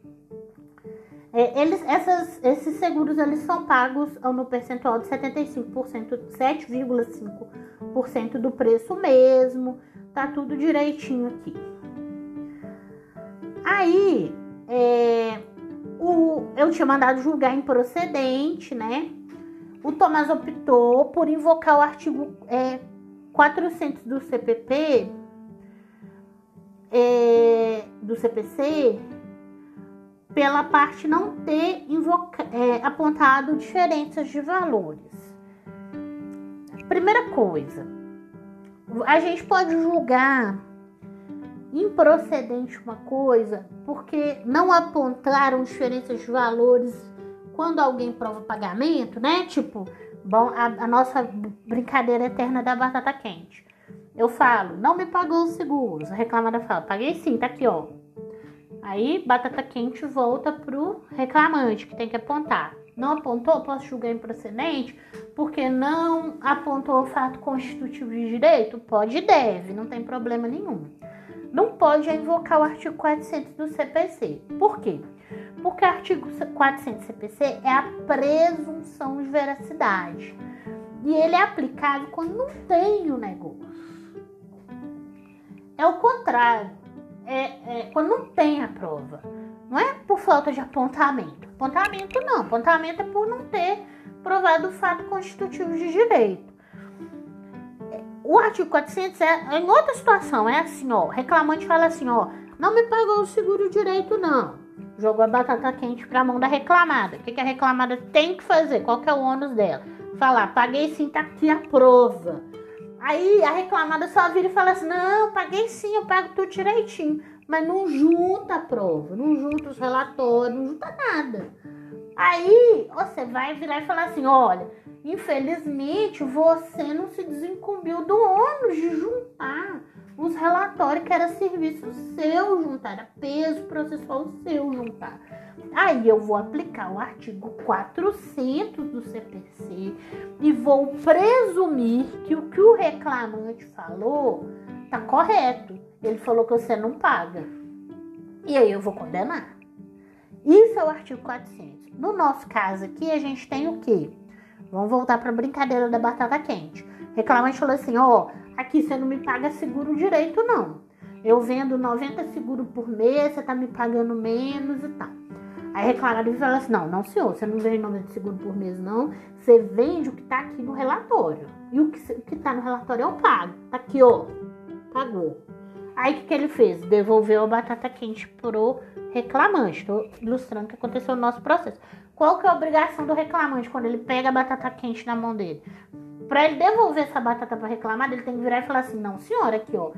É, eles, essas, esses seguros eles são pagos no percentual de 75%, 7,5% do preço mesmo, tá tudo direitinho aqui. Aí, é, o, eu tinha mandado julgar improcedente, né? O Tomás optou por invocar o artigo é, 400 do CPP, é, do CPC, pela parte não ter invoca, é, apontado diferenças de valores. Primeira coisa, a gente pode julgar improcedente uma coisa porque não apontaram diferenças de valores quando alguém prova pagamento, né? Tipo, bom, a, a nossa brincadeira eterna da batata quente. Eu falo, não me pagou os seguros. A reclamada fala, paguei sim, tá aqui, ó. Aí, batata quente volta pro reclamante, que tem que apontar. Não apontou, posso julgar improcedente, porque não apontou o fato constitutivo de direito? Pode e deve, não tem problema nenhum. Não pode invocar o artigo 400 do CPC. Por quê? Porque o artigo 400 do CPC é a presunção de veracidade. E ele é aplicado quando não tem o negócio. É o contrário é, é, quando não tem a prova. Não é por falta de apontamento. Apontamento não. Apontamento é por não ter provado o fato constitutivo de direito. O artigo 400 é em outra situação. É assim, ó. Reclamante fala assim, ó. Não me pagou o seguro direito, não. Jogou a batata quente para a mão da reclamada. O que, que a reclamada tem que fazer? Qual que é o ônus dela? Falar, paguei sim, tá aqui a prova. Aí a reclamada só vira e fala assim: não, paguei sim, eu pago tudo direitinho. Mas não junta a prova, não junta os relatórios, não junta nada. Aí você vai virar e falar assim: olha, infelizmente você não se desincumbiu do ônus de juntar os relatórios que era serviço seu juntar, era peso processual seu juntar. Aí eu vou aplicar o artigo 400 do CPC e vou presumir que o que o reclamante falou tá correto. Ele falou que você não paga. E aí eu vou condenar. Isso é o artigo 400. No nosso caso aqui, a gente tem o quê? Vamos voltar para a brincadeira da batata quente. O reclamante falou assim: ó, oh, aqui você não me paga seguro direito, não. Eu vendo 90 seguro por mês, você tá me pagando menos e tal. Aí reclamaram e falaram assim: não, não, senhor, você não vende nome de seguro por mês, não. Você vende o que tá aqui no relatório. E o que, o que tá no relatório eu pago. Tá aqui, ó. Pagou. Aí o que, que ele fez? Devolveu a batata quente pro reclamante. Estou ilustrando o que aconteceu no nosso processo. Qual que é a obrigação do reclamante quando ele pega a batata quente na mão dele? Para ele devolver essa batata para reclamar, ele tem que virar e falar assim: não, senhora, aqui, ó.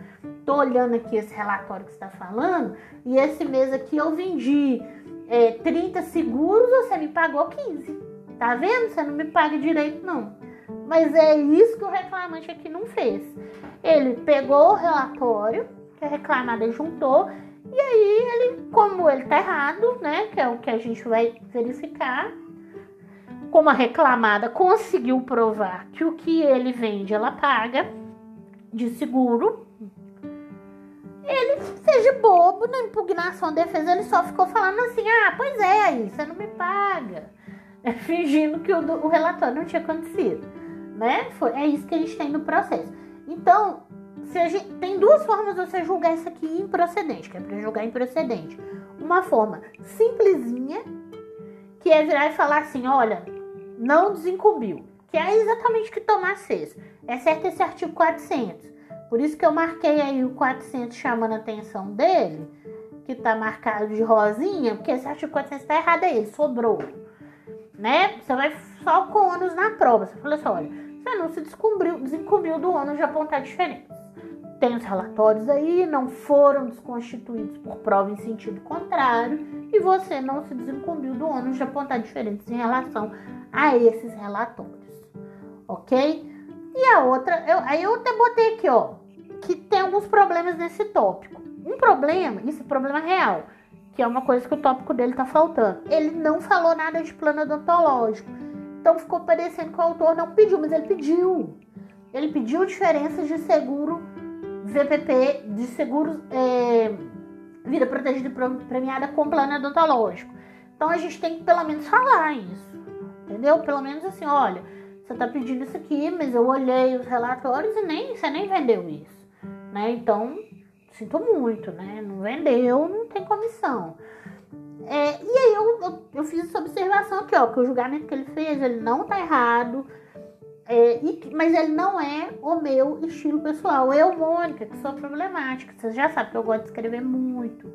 Tô olhando aqui esse relatório que está falando e esse mês aqui eu vendi é, 30 seguros, você me pagou 15. Tá vendo? Você não me paga direito, não. Mas é isso que o reclamante aqui não fez. Ele pegou o relatório que a reclamada juntou e aí ele, como ele tá errado, né, que é o que a gente vai verificar, como a reclamada conseguiu provar que o que ele vende ela paga de seguro, ele de bobo na impugnação da defesa, ele só ficou falando assim: ah, pois é, aí você não me paga. *laughs* É, fingindo que o, o, relatório não tinha acontecido. Né? Foi, é isso que a gente tem no processo. Então, se a gente, tem duas formas de você julgar isso aqui improcedente, que é para julgar improcedente. Uma forma simplesinha, que é virar e falar assim: olha, não desincumbiu. Que é exatamente o que Tomás fez. É certo esse artigo 400. Por isso que eu marquei aí o 400 chamando a atenção dele, que tá marcado de rosinha, porque esse artigo 400 tá errado aí, ele sobrou. Né? Você vai só com ônus na prova. Você falou assim, olha, você não se descobriu, desencobriu do ônus de apontar diferença. Tem os relatórios aí, não foram desconstituídos por prova em sentido contrário e você não se desincumbiu do ônus de apontar diferenças em relação a esses relatórios, ok? E a outra, eu, aí eu até botei aqui, ó, que tem alguns problemas nesse tópico. Um problema, esse problema real, que é uma coisa que o tópico dele tá faltando. Ele não falou nada de plano odontológico. Então ficou parecendo que o autor não pediu, mas ele pediu. Ele pediu diferenças de seguro VPP, de seguros é, vida protegida e premiada com plano odontológico. Então a gente tem que pelo menos falar isso. Entendeu? Pelo menos assim, olha, você tá pedindo isso aqui, mas eu olhei os relatórios e nem você nem vendeu isso, né? Então, sinto muito, né? Não vendeu, não tem comissão. É, e aí eu, eu, eu, fiz essa observação aqui, ó, que o julgamento que ele fez, ele não tá errado, é, e, mas ele não é o meu estilo pessoal. Eu, Mônica, que sou problemática, você já sabe que eu gosto de escrever muito,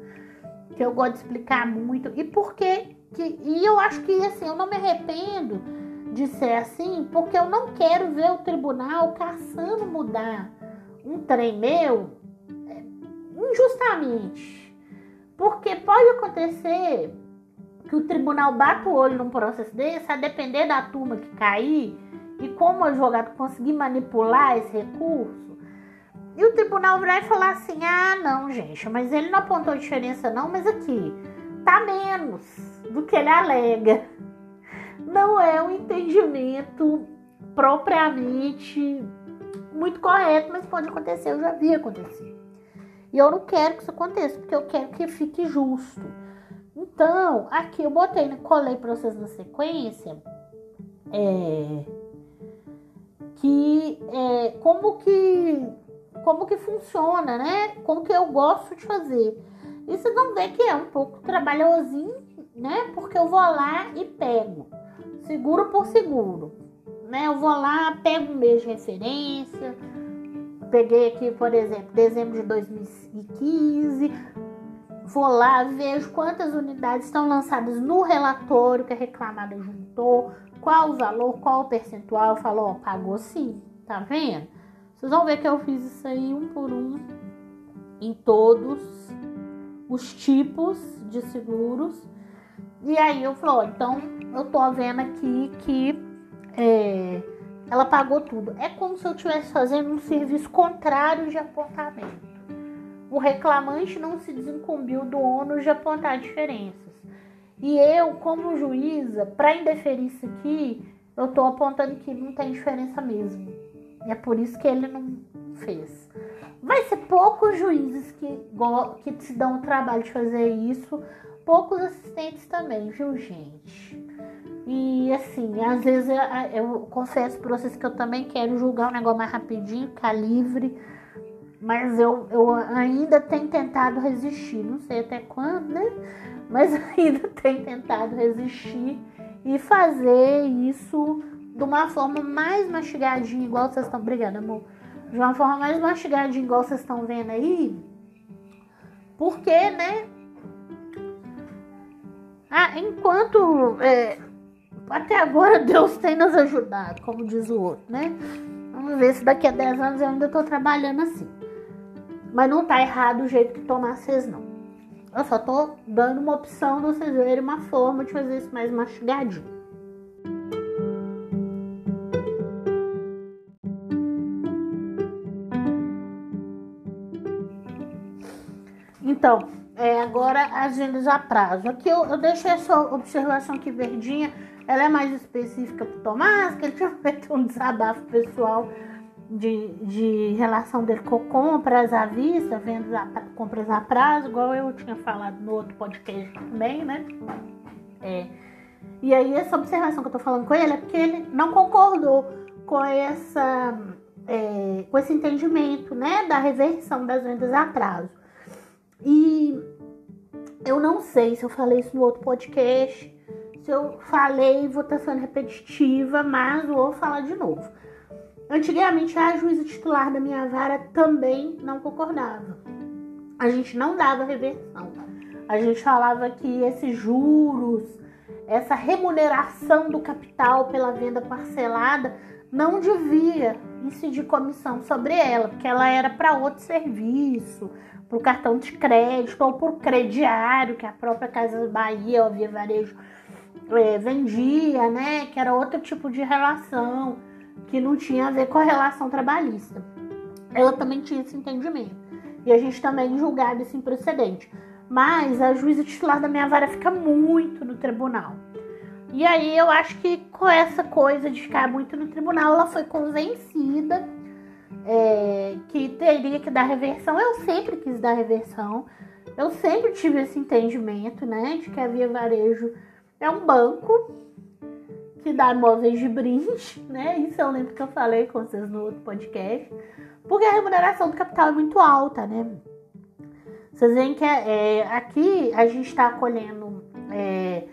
que eu gosto de explicar muito, e por que e eu acho que assim, eu não me arrependo de ser assim, porque eu não quero ver o tribunal caçando mudar um trem meu é, injustamente. Porque pode acontecer que o tribunal bata o olho num processo desse, a depender da turma que cair e como o advogado conseguir manipular esse recurso. E o tribunal vai falar assim: ah, não, gente, mas ele não apontou diferença, não, mas aqui tá menos do que ele alega. *laughs* Não é um entendimento propriamente muito correto, mas pode acontecer, eu já vi acontecer. E eu não quero que isso aconteça, porque eu quero que fique justo. Então, aqui eu botei, né, colei para vocês na sequência, é, que é, como que como que funciona, né? Como que eu gosto de fazer. E vocês vão ver que é um pouco trabalhosinho, né? Porque eu vou lá e pego, seguro por seguro, né? Eu vou lá, pego um mês de referência, Peguei aqui, por exemplo, dezembro de 2015. Vou lá, vejo quantas unidades estão lançadas no relatório que a reclamada juntou, qual o valor, qual o percentual. Falou, ó, pagou sim, tá vendo? Vocês vão ver que eu fiz isso aí um por um em todos os tipos de seguros. E aí eu falo, ó, então eu tô vendo aqui que é, ela pagou tudo. É como se eu estivesse fazendo um serviço contrário de apontamento. O reclamante não se desincumbiu do ônus de apontar diferenças. E eu, como juíza, para indeferir isso aqui, eu estou apontando que não tem diferença mesmo. E é por isso que ele não fez. Vai ser poucos juízes que, que se dão o trabalho de fazer isso, poucos assistentes também, viu, gente? E assim, às vezes eu, eu confesso para vocês que eu também quero julgar um negócio mais rapidinho, ficar livre. Mas eu, eu ainda tenho tentado resistir. Não sei até quando, né? Mas *laughs* ainda tenho tentado resistir e fazer isso de uma forma mais mastigadinha, igual vocês estão. Obrigada, amor. De uma forma mais mastigadinha, igual vocês estão vendo aí. Porque, né? Ah, enquanto é, até agora Deus tem nos ajudado, como diz o outro, né? Vamos ver se daqui a 10 anos eu ainda estou trabalhando assim. Mas não tá errado o jeito que tomar vocês, não. Eu só tô dando uma opção de vocês verem uma forma de fazer isso mais mastigadinho. Então, é, agora agendas a prazo. Aqui eu, eu deixei essa observação aqui verdinha ela é mais específica para Tomás, que ele tinha *laughs* feito um desabafo pessoal de, de relação dele com compras à vista, vendas a, compras a prazo, igual eu tinha falado no outro podcast também, né? É. E aí essa observação que eu tô falando com ele é porque ele não concordou com essa é, com esse entendimento, né, da reversão das vendas a prazo. E eu não sei se eu falei isso no outro podcast, se eu falei, estar sendo repetitiva, mas vou falar de novo. Antigamente, a juíza titular da minha vara também não concordava. A gente não dava reversão. A gente falava que esses juros, essa remuneração do capital pela venda parcelada não devia incidir comissão sobre ela, porque ela era para outro serviço, para o cartão de crédito ou para o crediário que a própria Casa Bahia ou Via Varejo é, vendia, né? Que era outro tipo de relação que não tinha a ver com a relação trabalhista. Ela também tinha esse entendimento. E a gente também julgava esse imprecedente. Mas a juíza titular da minha vara fica muito no tribunal. E aí eu acho que com essa coisa de ficar muito no tribunal, ela foi convencida é, que teria que dar reversão. Eu sempre quis dar reversão. Eu sempre tive esse entendimento, né, de que a Via Varejo é um banco que dá imóveis de brinde, *laughs* né? Isso eu lembro que eu falei com vocês no outro podcast. Porque a remuneração do capital é muito alta, né? Vocês veem que é, aqui a gente está acolhendo é,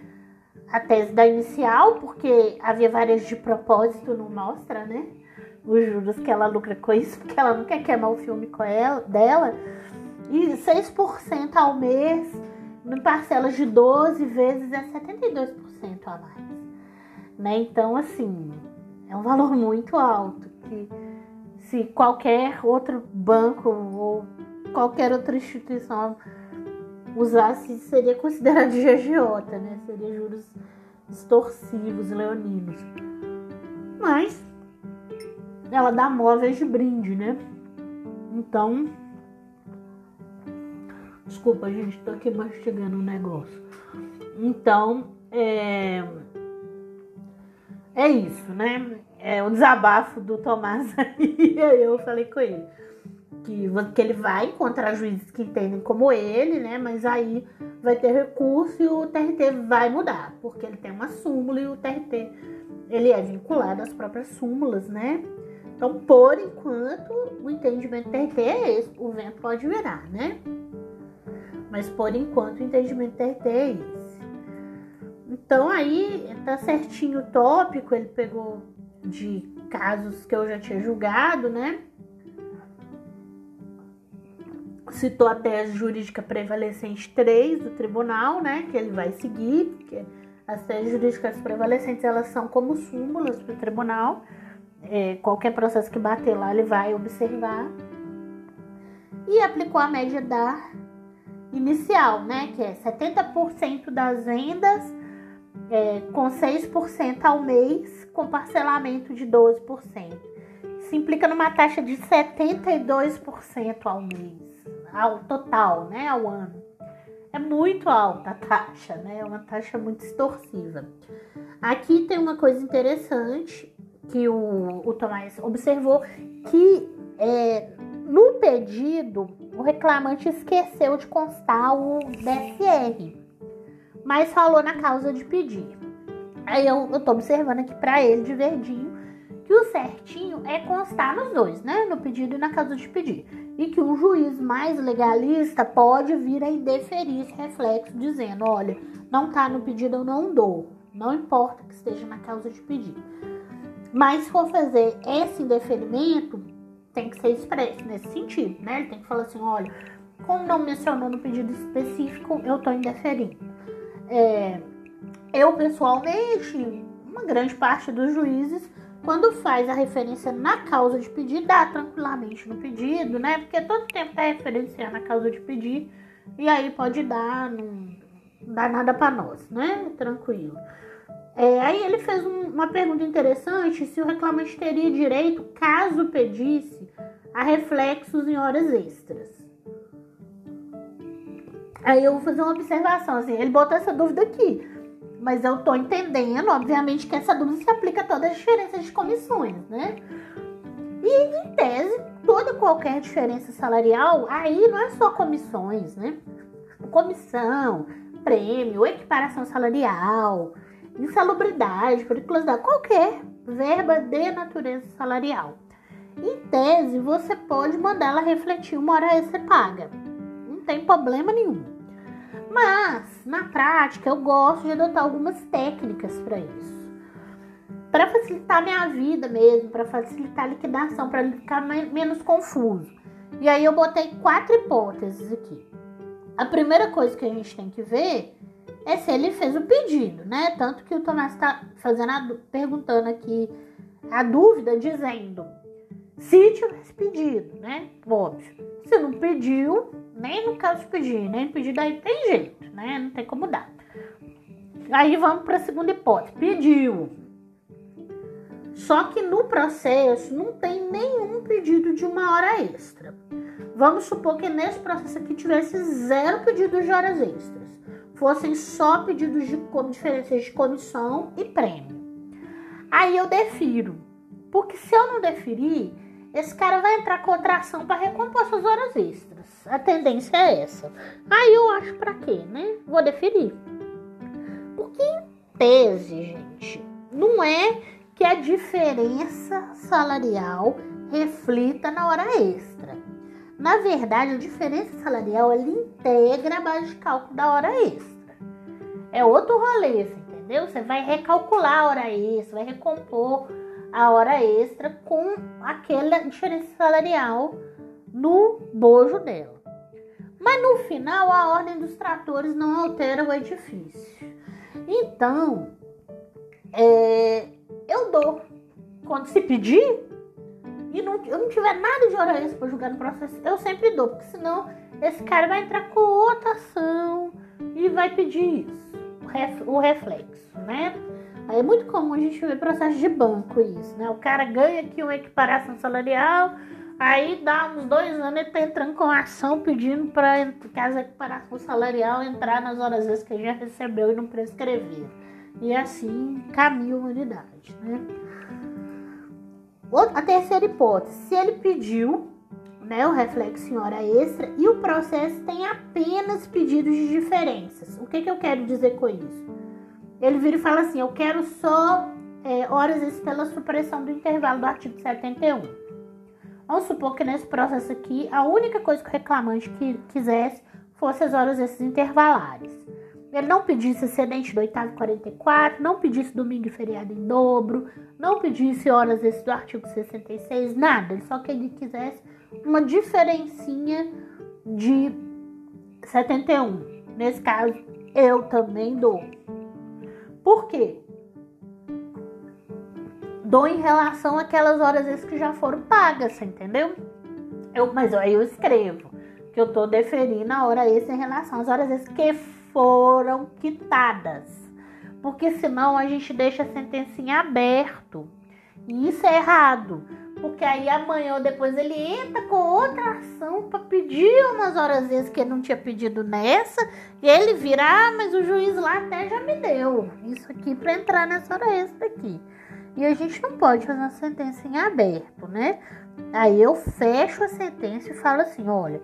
a tese da inicial, porque havia várias de propósito, não mostra, né? Os juros que ela lucra com isso, porque ela não quer queimar o filme com ela, dela. E 6% ao mês, em parcelas de 12 vezes, é 72% a mais. Né? Então, assim, é um valor muito alto. Que se qualquer outro banco ou qualquer outra instituição usasse, seria considerado de né? Seria juros extorsivos, leoninos. Mas ela dá móveis de brinde, né? Então. Desculpa, gente, tô aqui mastigando um negócio. Então, é. É isso, né? É o desabafo do Tomás *laughs* aí. Eu falei com ele que, que ele vai encontrar juízes que entendem como ele, né? Mas aí vai ter recurso e o TRT vai mudar, porque ele tem uma súmula e o TRT ele é vinculado às próprias súmulas, né? Então, por enquanto, o entendimento do TRT é esse, o vento pode virar, né? Mas por enquanto o entendimento do TRT é esse. Então aí tá certinho o tópico, ele pegou de casos que eu já tinha julgado, né? citou a tese jurídica prevalecente 3 do tribunal, né, que ele vai seguir, porque as teses jurídicas prevalecentes elas são como súmulas para o tribunal. É, qualquer processo que bater lá, ele vai observar. E aplicou a média da inicial, né, que é 70% das vendas é, com 6% ao mês, com parcelamento de 12%. Isso implica numa taxa de 72% ao mês ao total, né, ao ano. É muito alta a taxa, né? É uma taxa muito extorsiva. Aqui tem uma coisa interessante que o, o Tomás observou que é, no pedido o reclamante esqueceu de constar o DSR, mas falou na causa de pedir. Aí eu, eu tô observando aqui para ele de verdinho que o certinho é constar nos dois, né? No pedido e na causa de pedir e que um juiz mais legalista pode vir a indeferir esse reflexo, dizendo: olha, não está no pedido, eu não dou. Não importa que esteja na causa de pedido. Mas se for fazer esse indeferimento, tem que ser expresso nesse sentido, né? Ele tem que falar assim: olha, como não mencionou no pedido específico, eu estou indeferindo. É, eu, pessoalmente, uma grande parte dos juízes quando faz a referência na causa de pedir, dá tranquilamente no pedido, né? Porque todo tempo tá referenciando a causa de pedir e aí pode dar, não dá nada para nós, né? Tranquilo. É, aí ele fez um, uma pergunta interessante: se o reclamante teria direito, caso pedisse, a reflexos em horas extras. Aí eu vou fazer uma observação, assim, ele botou essa dúvida aqui. Mas eu tô entendendo, obviamente, que essa dúvida se aplica a todas as diferenças de comissões, né? E em tese, toda qualquer diferença salarial, aí não é só comissões, né? Comissão, prêmio, equiparação salarial, insalubridade, periculosidade, qualquer verba de natureza salarial. Em tese, você pode mandar ela refletir uma hora extra paga. Não tem problema nenhum. Mas, na prática, eu gosto de adotar algumas técnicas para isso. Para facilitar minha vida mesmo, para facilitar a liquidação, para ficar menos confuso. E aí eu botei quatro hipóteses aqui. A primeira coisa que a gente tem que ver é se ele fez o pedido, né? Tanto que o Tomás está fazendo a, perguntando aqui a dúvida, dizendo Se tivesse pedido, né? Óbvio. Se não pediu, nem no caso pedir, nem pedir daí tem jeito, né? Não tem como dar. Aí vamos para a segunda hipótese. Pediu. Só que no processo não tem nenhum pedido de uma hora extra. Vamos supor que nesse processo aqui tivesse zero pedidos de horas extras. Fossem só pedidos de diferenças de comissão e prêmio. Aí eu defiro. Porque se eu não deferir, esse cara vai entrar contra ação para recompor suas horas extras. A tendência é essa. Aí eu acho para quê, né? Vou deferir. Porque em tese, gente, não é que a diferença salarial reflita na hora extra. Na verdade, a diferença salarial ela integra a base de cálculo da hora extra. É outro rolê, entendeu? Você vai recalcular a hora extra, vai recompor a hora extra com aquela diferença salarial no bojo dela. Mas no final, a ordem dos tratores não altera o edifício. Então, é, eu dou. Quando se pedir, e não, eu não tiver nada de hora extra para julgar no processo, eu sempre dou, porque senão esse cara vai entrar com outra ação e vai pedir isso, o reflexo, né? É muito comum a gente ver processo de banco isso, né? O cara ganha aqui uma equiparação salarial, aí dá uns dois anos ele tá entrando com ação pedindo para que a equiparação salarial entrar nas horas vezes que já recebeu e não prescrever. E assim caminha a humanidade, né? A terceira hipótese, se ele pediu né, o reflexo em hora extra e o processo tem apenas pedidos de diferenças. O que, que eu quero dizer com isso? Ele vira e fala assim: Eu quero só é, horas extras pela supressão do intervalo do artigo 71. Vamos supor que nesse processo aqui, a única coisa que o reclamante que quisesse fosse as horas extras intervalares. Ele não pedisse excedente do oitavo 44, não pedisse domingo e feriado em dobro, não pedisse horas extras do artigo 66, nada. Só que ele quisesse uma diferencinha de 71. Nesse caso, eu também dou. Por quê? Dou em relação àquelas horas extras que já foram pagas, entendeu? Eu, mas aí eu escrevo que eu tô deferindo a hora extra em relação às horas extras que foram quitadas. Porque senão a gente deixa a sentença em aberto. E isso é errado. Porque aí amanhã ou depois ele entra com outra ação para pedir umas horas vezes que ele não tinha pedido nessa. E ele vira, ah, mas o juiz lá até já me deu isso aqui para entrar nessa hora extra aqui. E a gente não pode fazer uma sentença em aberto, né? Aí eu fecho a sentença e falo assim: olha,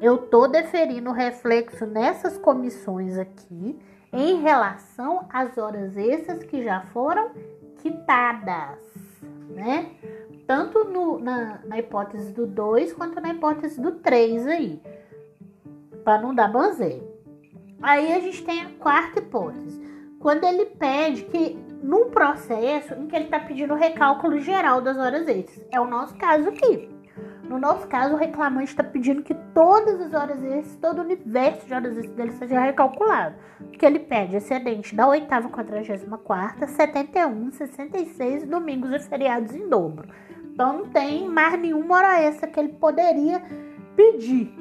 eu tô deferindo reflexo nessas comissões aqui em relação às horas extras que já foram quitadas, né? tanto no, na, na hipótese do 2 quanto na hipótese do 3 aí, para não dar banzeiro. Aí a gente tem a quarta hipótese, quando ele pede que num processo em que ele está pedindo recálculo geral das horas extras, é o nosso caso aqui. No nosso caso, o reclamante está pedindo que todas as horas extras, todo o universo de horas extras dele seja recalculado. Que ele pede excedente da oitava quadragésima quarta, 71, 66 domingos e feriados em dobro. Então não tem mais nenhuma hora extra que ele poderia pedir.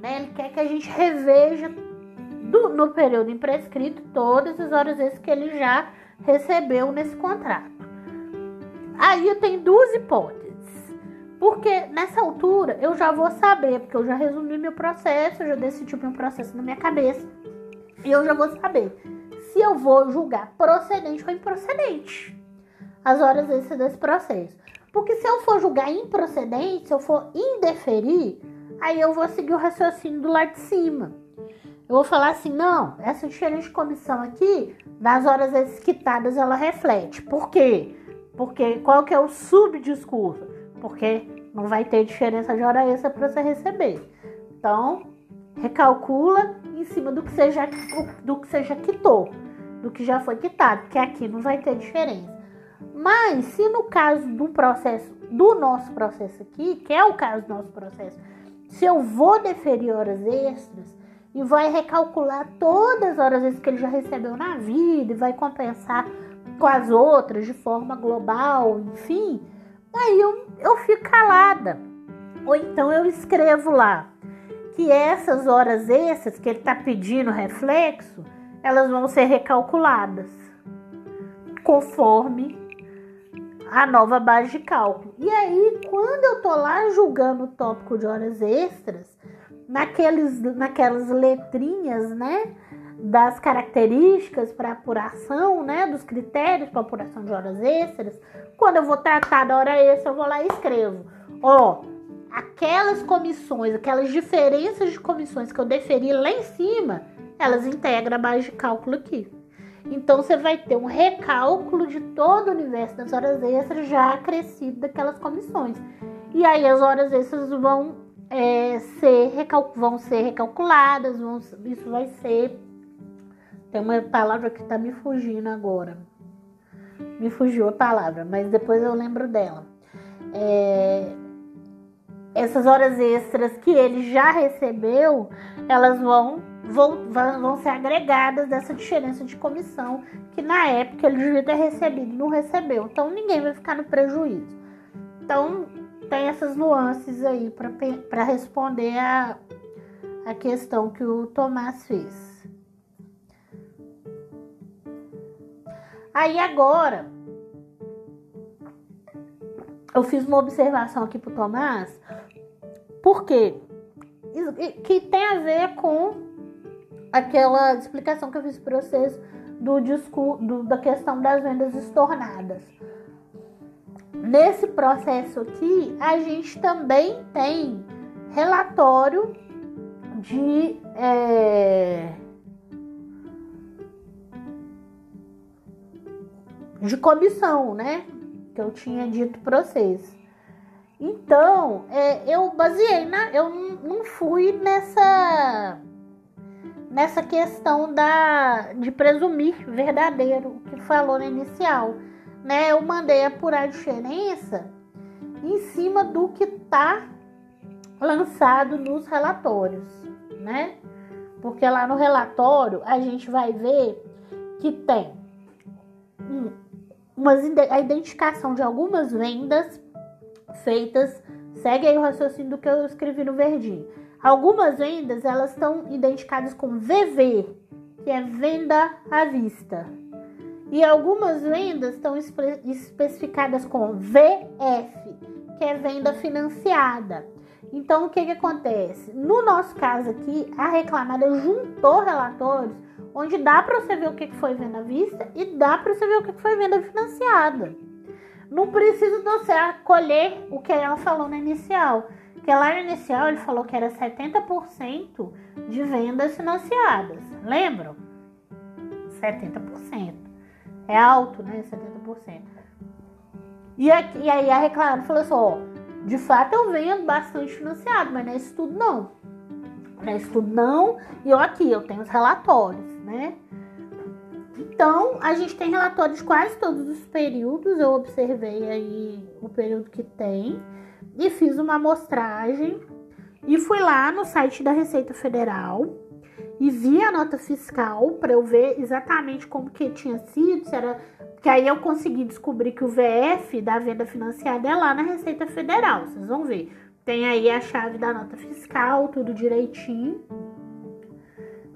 Né? Ele quer que a gente reveja do, no período imprescrito todas as horas extras que ele já recebeu nesse contrato. Aí eu tenho duas hipóteses. Porque nessa altura eu já vou saber, porque eu já resumi meu processo, eu já decidi meu processo na minha cabeça. E eu já vou saber se eu vou julgar procedente ou improcedente as horas extras desse processo. Porque se eu for julgar improcedente, se eu for indeferir, aí eu vou seguir o raciocínio do lado de cima. Eu vou falar assim, não, essa diferença de comissão aqui, nas horas quitadas, ela reflete. Por quê? Porque qual que é o subdiscurso? Porque não vai ter diferença de hora extra para você receber. Então, recalcula em cima do que seja do que seja quitou, do que já foi quitado, porque aqui não vai ter diferença. Mas se no caso do processo, do nosso processo aqui, que é o caso do nosso processo, se eu vou deferir horas extras e vai recalcular todas as horas extras que ele já recebeu na vida e vai compensar com as outras de forma global, enfim, aí eu eu fico calada. Ou então eu escrevo lá que essas horas extras que ele está pedindo reflexo, elas vão ser recalculadas conforme a nova base de cálculo. E aí, quando eu tô lá julgando o tópico de horas extras, naqueles, naquelas letrinhas, né, das características para apuração, né, dos critérios para apuração de horas extras, quando eu vou tratar da hora extra, eu vou lá e escrevo, ó, aquelas comissões, aquelas diferenças de comissões que eu deferi lá em cima, elas integram a base de cálculo aqui. Então você vai ter um recálculo de todo o universo das horas extras já acrescido daquelas comissões. E aí as horas extras vão é, ser, vão ser recalculadas, vão, isso vai ser. Tem uma palavra que está me fugindo agora. Me fugiu a palavra, mas depois eu lembro dela. É, essas horas extras que ele já recebeu, elas vão vão, vão ser agregadas dessa diferença de comissão que na época ele devia ter recebido não recebeu. Então ninguém vai ficar no prejuízo. Então tem essas nuances aí para responder a, a questão que o Tomás fez. Aí agora eu fiz uma observação aqui pro Tomás, porque que tem a ver com aquela explicação que eu fiz para vocês do discurso do, da questão das vendas estornadas. Nesse processo aqui, a gente também tem relatório de é, de comissão, né? Que eu tinha dito para vocês. Então, é, eu baseei na. Eu não fui nessa nessa questão da de presumir verdadeiro o que falou no inicial, né? Eu mandei apurar a diferença em cima do que está lançado nos relatórios, né? Porque lá no relatório a gente vai ver que tem a identificação de algumas vendas feitas. Segue aí o raciocínio do que eu escrevi no verdinho Algumas vendas elas estão identificadas com VV, que é venda à vista. E algumas vendas estão espe especificadas com VF, que é venda financiada. Então, o que, que acontece? No nosso caso aqui, a reclamada juntou relatórios onde dá para você ver o que, que foi venda à vista e dá para você ver o que, que foi venda financiada. Não precisa você acolher o que ela falou no inicial. Porque lá no inicial ele falou que era 70% de vendas financiadas. Lembram? 70%. É alto, né? 70%. E, aqui, e aí a reclamada falou assim: ó, de fato eu vendo bastante financiado, mas não é isso tudo não. Não é isso tudo não. E eu aqui, eu tenho os relatórios, né? Então, a gente tem relatórios quase todos os períodos. Eu observei aí o período que tem e fiz uma amostragem e fui lá no site da Receita Federal e vi a nota fiscal para eu ver exatamente como que tinha sido, se era que aí eu consegui descobrir que o VF da venda financiada é lá na Receita Federal, vocês vão ver. Tem aí a chave da nota fiscal, tudo direitinho.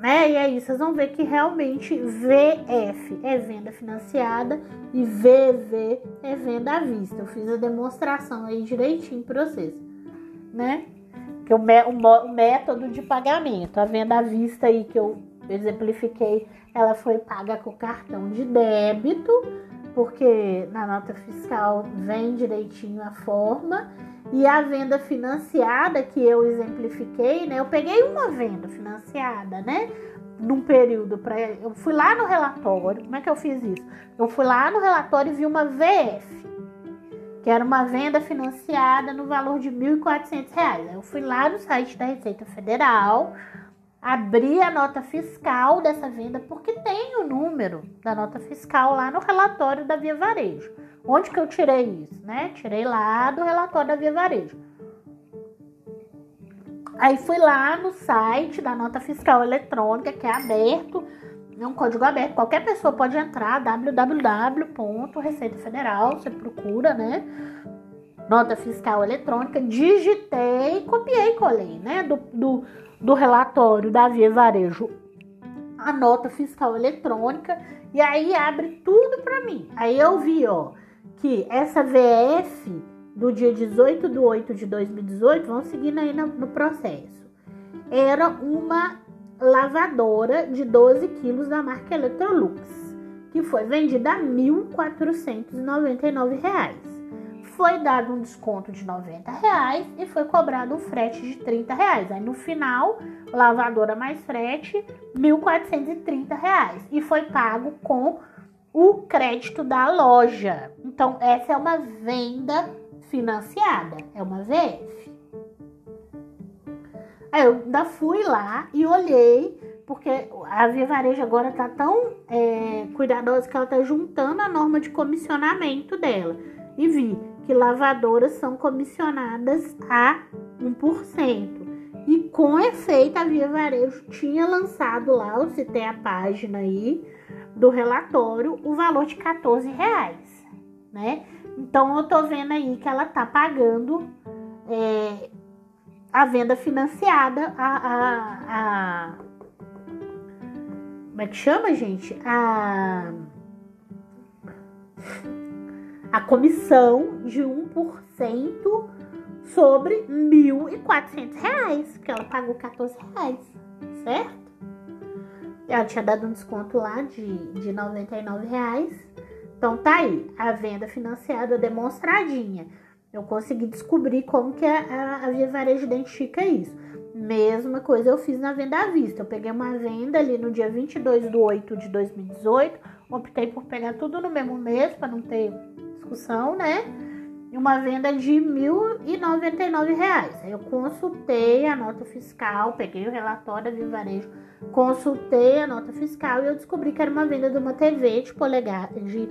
Né? E aí vocês vão ver que realmente VF é venda financiada e VV é venda à vista. Eu fiz a demonstração aí direitinho para vocês, né? Que o, o, o método de pagamento, a venda à vista aí que eu exemplifiquei, ela foi paga com cartão de débito, porque na nota fiscal vem direitinho a forma. E a venda financiada que eu exemplifiquei, né? Eu peguei uma venda financiada, né? num período para eu fui lá no relatório, como é que eu fiz isso? Eu fui lá no relatório e vi uma VF, que era uma venda financiada no valor de R$ 1.400. Eu fui lá no site da Receita Federal, abri a nota fiscal dessa venda porque tem o número da nota fiscal lá no relatório da Via Varejo. Onde que eu tirei isso, né? Tirei lá do relatório da Via Varejo. Aí fui lá no site da nota fiscal eletrônica, que é aberto, é um código aberto, qualquer pessoa pode entrar, www.receitafederal, você procura, né? nota fiscal eletrônica, digitei, copiei e colei, né? Do, do, do relatório da Via Varejo a nota fiscal eletrônica e aí abre tudo para mim. Aí eu vi, ó, que essa VF do dia 18 de 8 de 2018, vão seguindo aí no, no processo, era uma lavadora de 12 quilos da marca Electrolux, que foi vendida a R$ 1.499 foi dado um desconto de 90 reais e foi cobrado um frete de 30 reais. Aí no final, lavadora mais frete, 1.430 reais. E foi pago com o crédito da loja. Então, essa é uma venda financiada, é uma VF. Aí eu ainda fui lá e olhei, porque a Via Varejo agora tá tão é, cuidadosa que ela tá juntando a norma de comissionamento dela. E vi que lavadoras são comissionadas a 1%. E com efeito, a Via Varejo tinha lançado lá, eu citei a página aí do relatório, o valor de 14 reais, né? Então eu tô vendo aí que ela tá pagando é, a venda financiada, a, a, a, Como é que chama, gente? A a comissão de 1% sobre R$ 1.400, que ela pagou 14 reais, certo? Ela tinha dado um desconto lá de, de 99 reais. Então tá aí, a venda financiada demonstradinha. Eu consegui descobrir como que a, a Via Varejo identifica isso. Mesma coisa eu fiz na venda à vista. Eu peguei uma venda ali no dia 22 de 8 de 2018. Optei por pegar tudo no mesmo mês para não ter discussão, né? Uma venda de R$ 1.099. Eu consultei a nota fiscal, peguei o relatório do varejo, consultei a nota fiscal e eu descobri que era uma venda de uma TV de polegada de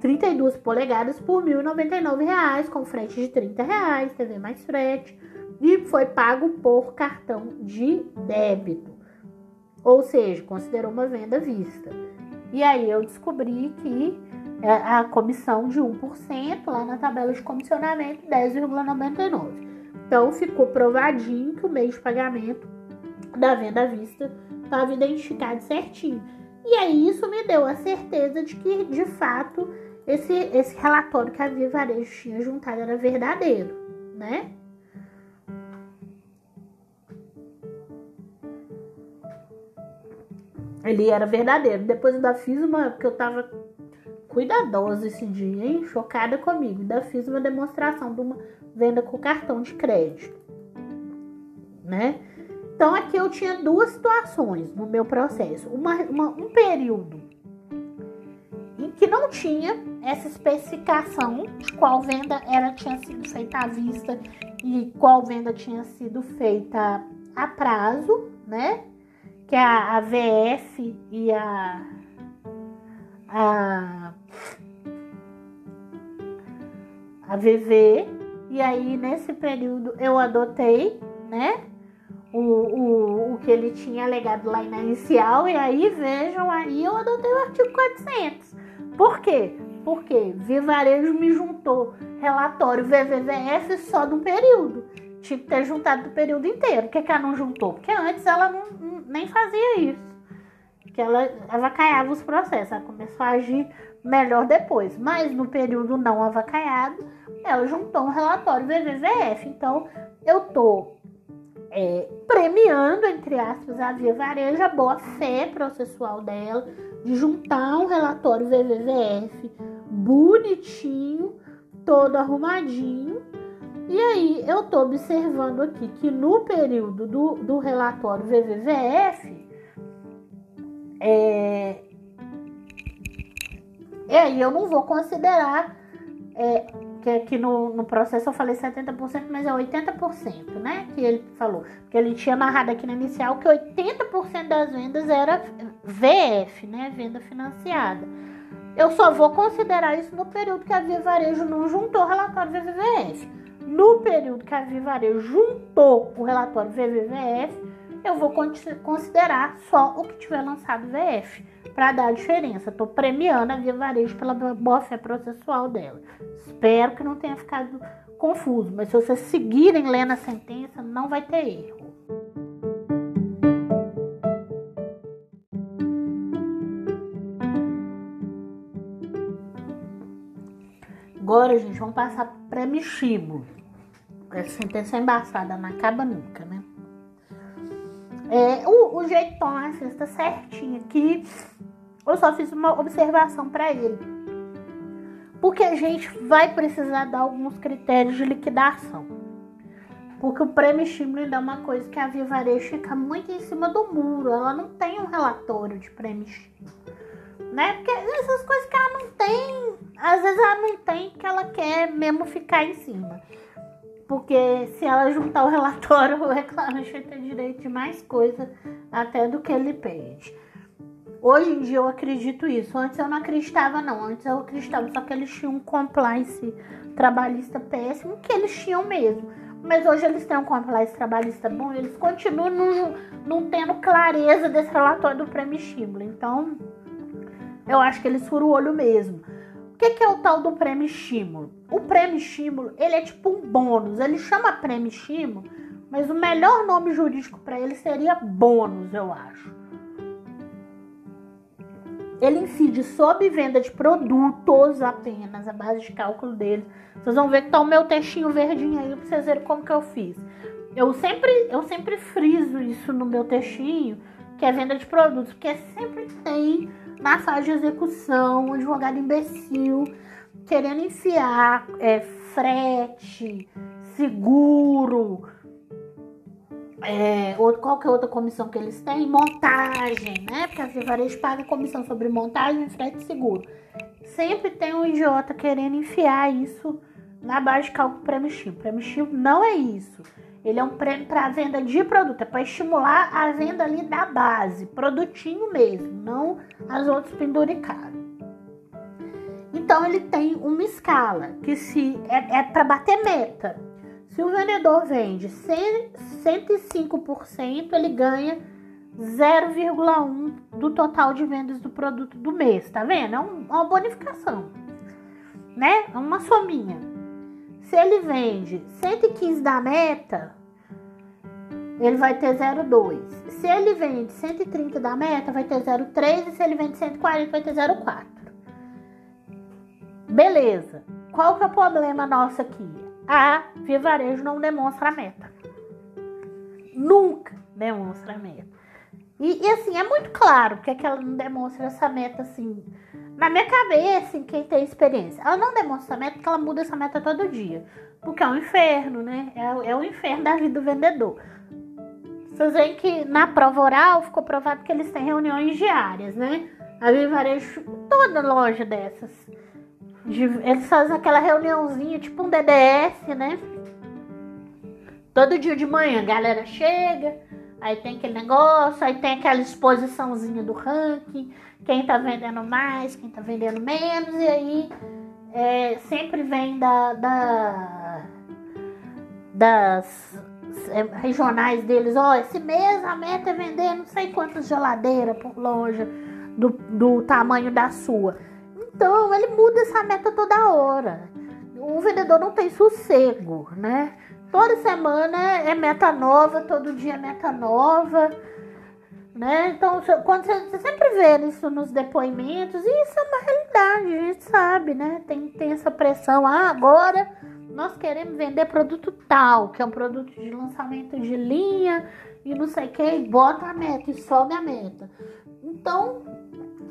32 polegadas por R$ 1.099, com frete de 30 reais, TV mais frete, e foi pago por cartão de débito. Ou seja, considerou uma venda vista. E aí eu descobri que a comissão de 1% lá na tabela de comissionamento 10,99. Então ficou provadinho que o meio de pagamento da venda à vista estava identificado certinho. E aí isso me deu a certeza de que de fato esse, esse relatório que a Via Varejo tinha juntado era verdadeiro, né? Ele era verdadeiro. Depois eu ainda fiz uma, porque eu tava cuidadosa esse dia, hein? Chocada comigo. Ainda fiz uma demonstração de uma venda com cartão de crédito, né? Então aqui eu tinha duas situações no meu processo. Uma, uma, um período em que não tinha essa especificação de qual venda era tinha sido feita à vista e qual venda tinha sido feita a prazo, né? Que a, a VF e a a, a VV, e aí nesse período eu adotei, né? O, o, o que ele tinha alegado lá na inicial, e aí vejam, aí eu adotei o artigo 400. Por quê? Porque Vivarejo me juntou relatório VVVF só de um período. Tinha que ter juntado do período inteiro. Por que, que ela não juntou? Porque antes ela não, nem fazia isso que ela avacaiava os processos. Ela começou a agir melhor depois. Mas no período não avacaiado, ela juntou um relatório VVVF. Então, eu tô é, premiando, entre aspas, a Via Varejo, a boa fé processual dela, de juntar um relatório VVVF bonitinho, todo arrumadinho. E aí, eu tô observando aqui que no período do, do relatório VVVF, é... E aí eu não vou considerar é, que aqui no, no processo eu falei 70%, mas é 80%, né? Que ele falou. Que ele tinha amarrado aqui na inicial que 80% das vendas era VF, né? Venda financiada. Eu só vou considerar isso no período que a Via Varejo não juntou o relatório VVVF. No período que a Via Varejo juntou o relatório VVVF, eu vou considerar só o que tiver lançado VF para dar a diferença. Estou premiando a Via Varejo pela boa fé processual dela. Espero que não tenha ficado confuso, mas se vocês seguirem lendo a sentença, não vai ter erro. Agora, gente, vamos passar para prêmio estímulo. Essa sentença é embaçada, não acaba nunca, né? É, o, o jeito de tomar a cesta certinho aqui, eu só fiz uma observação para ele. Porque a gente vai precisar dar alguns critérios de liquidação. Porque o prêmio ainda é uma coisa que a Via fica muito em cima do muro. Ela não tem um relatório de prêmio estímulo. Né? Porque essas coisas que ela não tem, às vezes ela não tem porque ela quer mesmo ficar em cima. Porque se ela juntar o relatório, *laughs* o reclamante vai ter direito de mais coisa até do que ele pede. Hoje em dia eu acredito isso. Antes eu não acreditava, não. Antes eu acreditava só que eles tinham um compliance trabalhista péssimo, que eles tinham mesmo. Mas hoje eles têm um compliance trabalhista bom, eles continuam não, não tendo clareza desse relatório do prêmio estímulo. Então, eu acho que eles furam o olho mesmo que, que é o tal do prêmio estímulo? O prêmio estímulo, ele é tipo um bônus. Ele chama prêmio estímulo, mas o melhor nome jurídico para ele seria bônus, eu acho. Ele incide sob venda de produtos apenas, a base de cálculo dele. Vocês vão ver que tá o meu textinho verdinho aí para vocês verem como que eu fiz. Eu sempre, eu sempre friso isso no meu textinho, que é venda de produtos, porque sempre tem na fase de execução, um advogado imbecil querendo enfiar é, frete, seguro, é, ou qualquer outra comissão que eles têm, montagem, né? Porque a Vivarejo paga comissão sobre montagem, frete e seguro. Sempre tem um idiota querendo enfiar isso na base de cálculo prêmio-estímulo. Prêmio-estímulo não é isso. Ele é um prêmio para venda de produto, é para estimular a venda ali da base, produtinho mesmo, não as outras penduricadas. Então ele tem uma escala que se é, é para bater meta. Se o vendedor vende 100, 105%, ele ganha 0,1 do total de vendas do produto do mês, tá vendo? É um, uma bonificação, né? É uma sominha. Se ele vende 115 da meta, ele vai ter 0,2. Se ele vende 130 da meta, vai ter 0,3. E se ele vende 140, vai ter 0,4. Beleza. Qual que é o problema nosso aqui? A Via Varejo não demonstra a meta. Nunca demonstra a meta. E, e assim, é muito claro que, é que ela não demonstra essa meta assim na minha cabeça, em quem tem experiência, ela não demonstra essa meta porque ela muda essa meta todo dia. Porque é um inferno, né? É, é o inferno da vida do vendedor. Vocês veem que na prova oral ficou provado que eles têm reuniões diárias, né? A Vivarejo, toda loja dessas. De, eles fazem aquela reuniãozinha, tipo um DDS, né? Todo dia de manhã a galera chega, aí tem aquele negócio, aí tem aquela exposiçãozinha do ranking quem tá vendendo mais, quem tá vendendo menos, e aí é, sempre vem da, da das regionais deles, ó, oh, esse mês a meta é vender não sei quantas geladeiras por loja do, do tamanho da sua. Então ele muda essa meta toda hora. O vendedor não tem sossego, né? Toda semana é meta nova, todo dia é meta nova. Né? Então, quando você, você, sempre vê isso nos depoimentos, e isso é uma realidade, a gente sabe, né? Tem, tem essa pressão, ah, agora nós queremos vender produto tal, que é um produto de lançamento de linha e não sei o que, e bota a meta e sobe a meta. Então,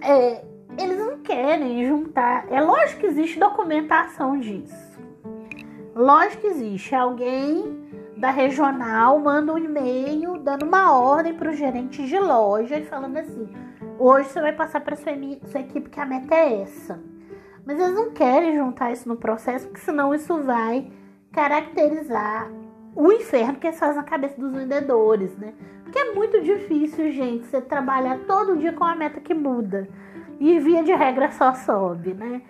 é, eles não querem juntar. É lógico que existe documentação disso. Lógico que existe. Alguém da regional manda um e-mail dando uma ordem para o gerente de loja e falando assim: hoje você vai passar para sua, sua equipe que a meta é essa. Mas eles não querem juntar isso no processo, porque senão isso vai caracterizar o inferno que eles fazem na cabeça dos vendedores, né? Porque é muito difícil, gente, você trabalhar todo dia com a meta que muda. E via de regra só sobe, né?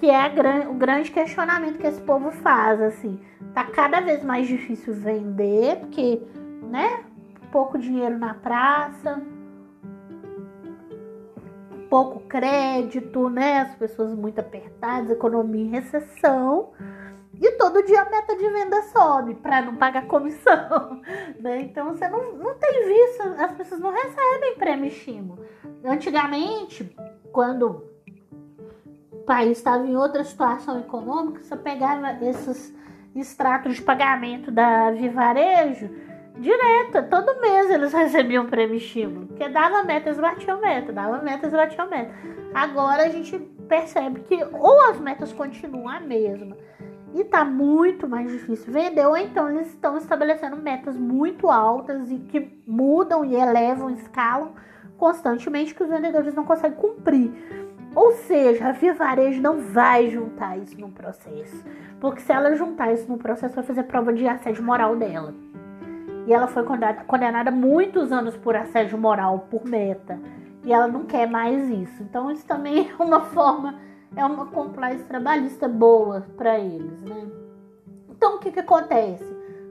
que é gran, o grande questionamento que esse povo faz, assim. Tá cada vez mais difícil vender, porque, né? pouco dinheiro na praça, pouco crédito, né? As pessoas muito apertadas, economia em recessão. E todo dia a meta de venda sobe para não pagar comissão, *laughs* né? Então você não, não tem visto, as pessoas não recebem prêmio estímulo. Antigamente, quando o país estava em outra situação econômica, você pegava esses extratos de pagamento da Vivarejo, direta, todo mês eles *laughs* recebiam prêmio estímulo, porque dava metas, batiam meta, dava metas, batiam meta. Agora a gente percebe que ou as metas continuam a mesma e tá muito mais difícil vender, ou então eles estão estabelecendo metas muito altas e que mudam e elevam, escalam constantemente que os vendedores não conseguem cumprir. Ou seja, a Via Varejo não vai juntar isso no processo. Porque se ela juntar isso no processo, vai fazer prova de assédio moral dela. E ela foi condenada, condenada muitos anos por assédio moral, por meta. E ela não quer mais isso. Então, isso também é uma forma, é uma compliance trabalhista boa para eles, né? Então, o que, que acontece?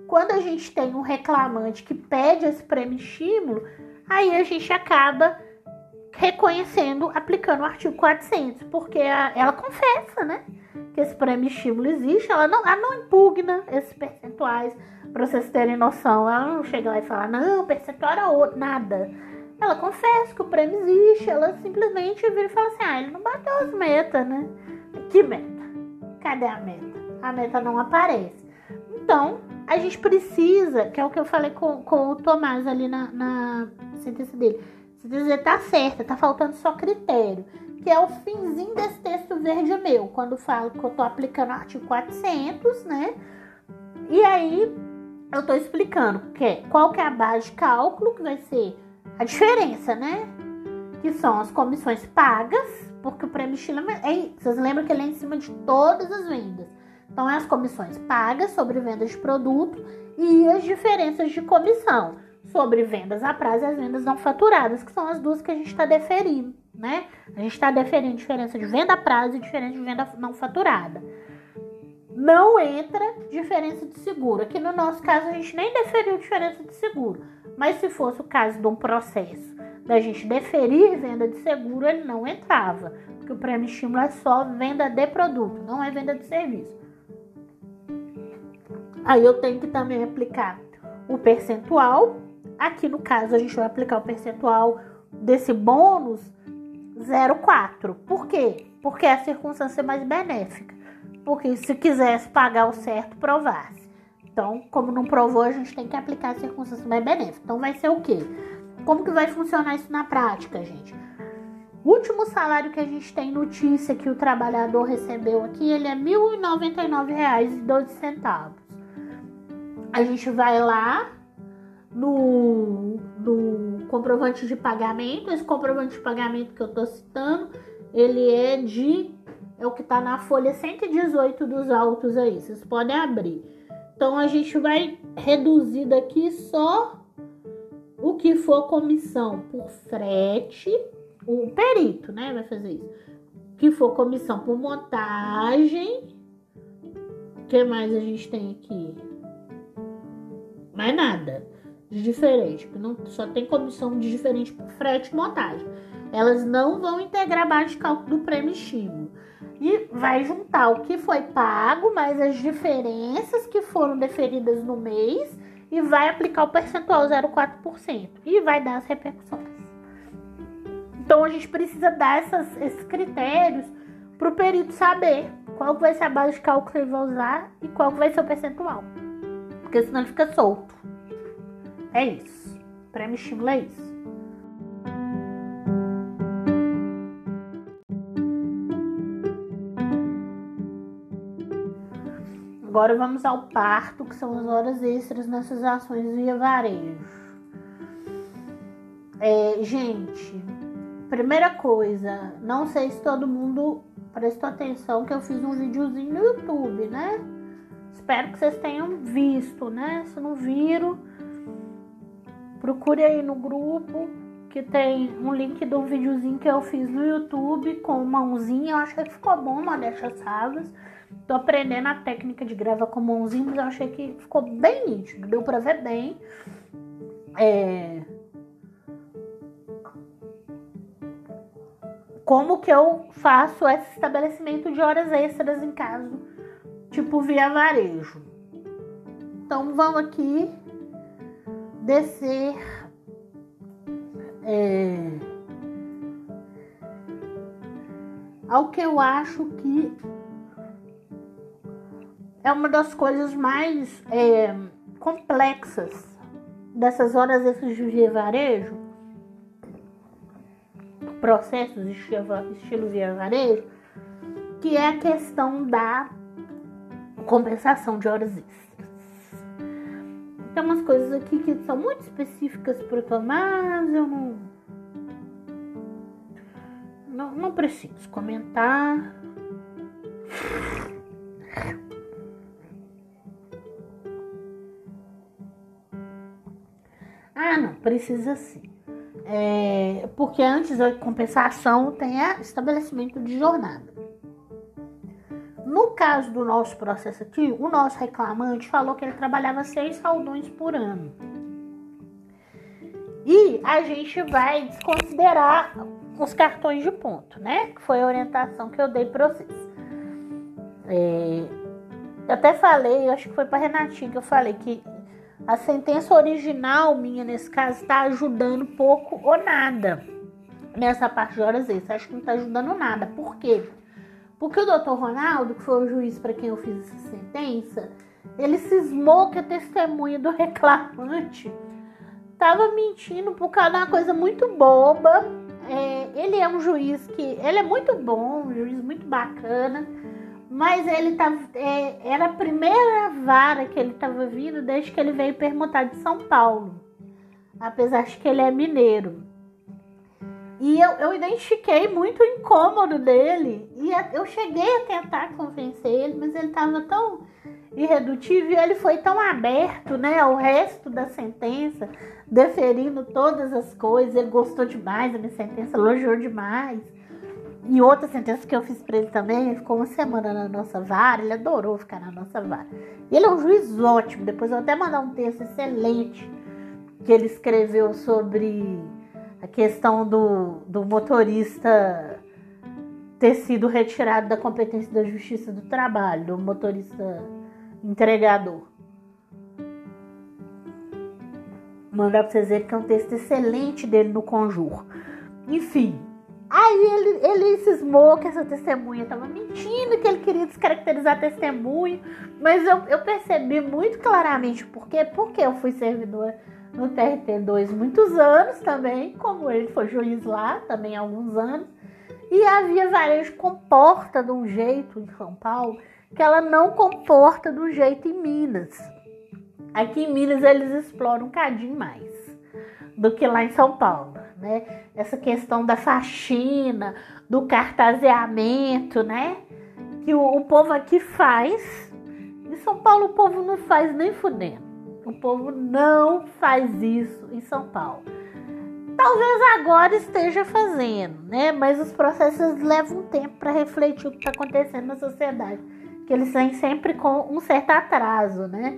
Quando a gente tem um reclamante que pede esse prêmio estímulo, aí a gente acaba reconhecendo, aplicando o artigo 400, porque a, ela confessa, né? Que esse prêmio estímulo existe, ela não, ela não impugna esses percentuais, para vocês terem noção. Ela não chega lá e fala, não, percentual era outro, nada. Ela confessa que o prêmio existe, ela simplesmente vira e fala assim: ah, ele não bateu as metas, né? Que meta? Cadê a meta? A meta não aparece. Então, a gente precisa, que é o que eu falei com, com o Tomás ali na, na sentença dele. Se dizer tá certa, tá faltando só critério. Que é o finzinho desse texto verde meu, quando falo que eu tô aplicando o artigo 400, né? E aí eu tô explicando que, é, qual que é a base de cálculo, que vai ser a diferença, né? Que são as comissões pagas, porque o prêmio estilo é, vocês lembram que ele é em cima de todas as vendas. Então, é as comissões pagas sobre vendas de produto e as diferenças de comissão sobre vendas a prazo e as vendas não faturadas, que são as duas que a gente está deferindo, né? A gente está deferindo diferença de venda a prazo e diferença de venda não faturada. Não entra diferença de seguro. Aqui no nosso caso, a gente nem deferiu diferença de seguro. Mas se fosse o caso de um processo da gente deferir venda de seguro, ele não entrava. Porque o prêmio estímulo é só venda de produto, não é venda de serviço. Aí eu tenho que também aplicar o percentual Aqui no caso, a gente vai aplicar o percentual desse bônus 0,4. Por quê? Porque é a circunstância mais benéfica. Porque se quisesse pagar o certo, provasse. Então, como não provou, a gente tem que aplicar a circunstância mais benéfica. Então, vai ser o quê? Como que vai funcionar isso na prática, gente? O último salário que a gente tem notícia que o trabalhador recebeu aqui, ele é R$ 1.099,12. A gente vai lá no, no comprovante de pagamento. Esse comprovante de pagamento que eu estou citando, ele é de. É o que está na folha 118 dos autos aí. Vocês podem abrir. Então a gente vai reduzir daqui só o que for comissão por frete. O perito, né? Vai fazer isso. Que for comissão por montagem. O que mais a gente tem aqui? Mais nada de diferente, não, só tem comissão de diferente por frete e montagem. Elas não vão integrar a base de cálculo do prêmio estímulo. E vai juntar o que foi pago, mais as diferenças que foram deferidas no mês e vai aplicar o percentual 0,4% e vai dar as repercussões. Então a gente precisa dar essas, esses critérios para o perito saber qual vai ser a base de cálculo que ele vai usar e qual vai ser o percentual. Porque senão ele fica solto. É isso. Prêmio estímulo é isso. Agora vamos ao parto, que são as horas extras nessas ações via varejo. É, gente, primeira coisa, não sei se todo mundo prestou atenção que eu fiz um videozinho no YouTube, né? Espero que vocês tenham visto, né? Se não viram, Procure aí no grupo que tem um link do videozinho que eu fiz no YouTube com mãozinha. Eu achei que ficou bom, Modéstia Savas. Tô aprendendo a técnica de grava com mãozinha, mas eu achei que ficou bem nítido, deu pra ver bem. é, como que eu faço esse estabelecimento de horas extras em caso, tipo via varejo. Então vamos aqui descer é, ao que eu acho que é uma das coisas mais é, complexas dessas horas extras de via varejo, processos estilo, via varejo, que é a questão da compensação de horas extras. Tem umas coisas aqui que são muito específicas para o Tomás, eu não, não, não preciso comentar. Ah, não, precisa sim. É, porque antes da compensação tem estabelecimento de jornada. No caso do nosso processo aqui, o nosso reclamante falou que ele trabalhava seis saldões por ano. E a gente vai desconsiderar os cartões de ponto, né? Que foi a orientação que eu dei para vocês. É, eu até falei, acho que foi para Renatinha que eu falei que a sentença original minha, nesse caso, está ajudando pouco ou nada nessa parte de horas extras. Acho que não está ajudando nada. Por quê? Porque o doutor Ronaldo, que foi o juiz para quem eu fiz essa sentença, ele cismou que a testemunha do *laughs* reclamante estava mentindo por causa de uma coisa muito boba. É, ele é um juiz que. Ele é muito bom, um juiz muito bacana mas ele tava, é, era a primeira vara que ele estava vindo desde que ele veio permutar de São Paulo. Apesar de que ele é mineiro. E eu, eu identifiquei muito o incômodo dele. E eu cheguei a tentar convencer ele, mas ele estava tão irredutível e ele foi tão aberto né, ao resto da sentença, deferindo todas as coisas. Ele gostou demais da minha sentença, elogiou demais. E outra sentença que eu fiz para ele também, ele ficou uma semana na nossa vara, ele adorou ficar na nossa vara. E ele é um juiz ótimo, depois eu vou até mandar um texto excelente que ele escreveu sobre a questão do, do motorista ter sido retirado da competência da Justiça do Trabalho, do motorista entregador. Mandar para vocês verem que é um texto excelente dele no Conjur. Enfim, Aí ele, ele cismou que essa testemunha estava mentindo, que ele queria descaracterizar testemunho, mas eu, eu percebi muito claramente por quê. Porque eu fui servidor no TRT2 muitos anos também, como ele foi juiz lá também há alguns anos. E a Via Varejo comporta de um jeito em São Paulo que ela não comporta do jeito em Minas. Aqui em Minas eles exploram um cadinho mais do que lá em São Paulo né? Essa questão da faxina, do cartazeamento, né? Que o, o povo aqui faz. Em São Paulo o povo não faz nem fudendo. O povo não faz isso em São Paulo. Talvez agora esteja fazendo, né? Mas os processos levam tempo para refletir o que está acontecendo na sociedade. Que eles vêm sempre com um certo atraso, né?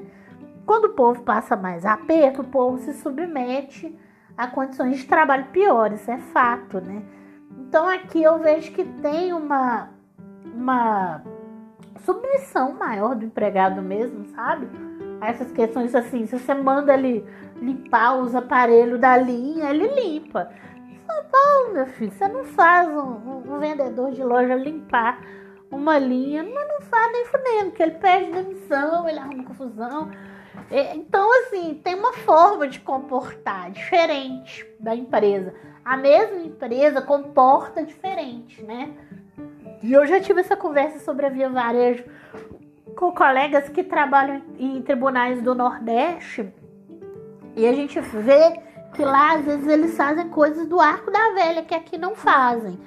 Quando o povo passa mais aperto, o povo se submete a condições de trabalho piores, é fato, né? Então aqui eu vejo que tem uma, uma submissão maior do empregado mesmo, sabe? Essas questões assim, se você manda ele limpar os aparelhos da linha, ele limpa. São Paulo, meu filho, você não faz um, um, um vendedor de loja limpar uma linha, mas não faz nem fudendo, porque ele pede demissão, ele arruma confusão. É, então, assim, tem uma forma de comportar diferente da empresa. A mesma empresa comporta diferente, né? E eu já tive essa conversa sobre a Via Varejo com colegas que trabalham em tribunais do Nordeste. E a gente vê que lá, às vezes, eles fazem coisas do arco da velha que aqui não fazem.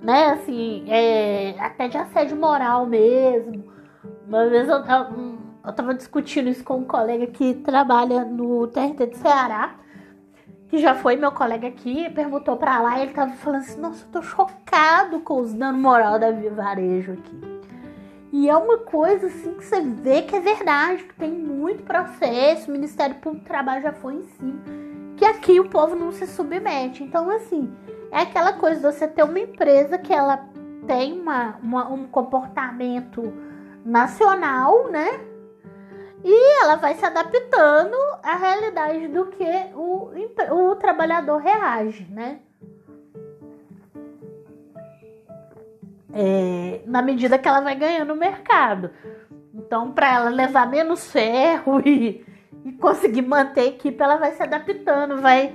Né? Assim, é, até de assédio moral mesmo. Uma vez eu, eu eu estava discutindo isso com um colega que trabalha no TRT de Ceará, que já foi meu colega aqui, perguntou para lá e ele tava falando assim: Nossa, eu tô chocado com os danos moral da Varejo aqui. E é uma coisa assim que você vê que é verdade, que tem muito processo, o Ministério Público do Trabalho já foi em cima, que aqui o povo não se submete. Então, assim, é aquela coisa de você ter uma empresa que ela tem uma, uma, um comportamento nacional, né? E ela vai se adaptando à realidade do que o, o trabalhador reage, né? É, na medida que ela vai ganhando o mercado. Então, para ela levar menos ferro *laughs* e, e conseguir manter a equipe, ela vai se adaptando, vai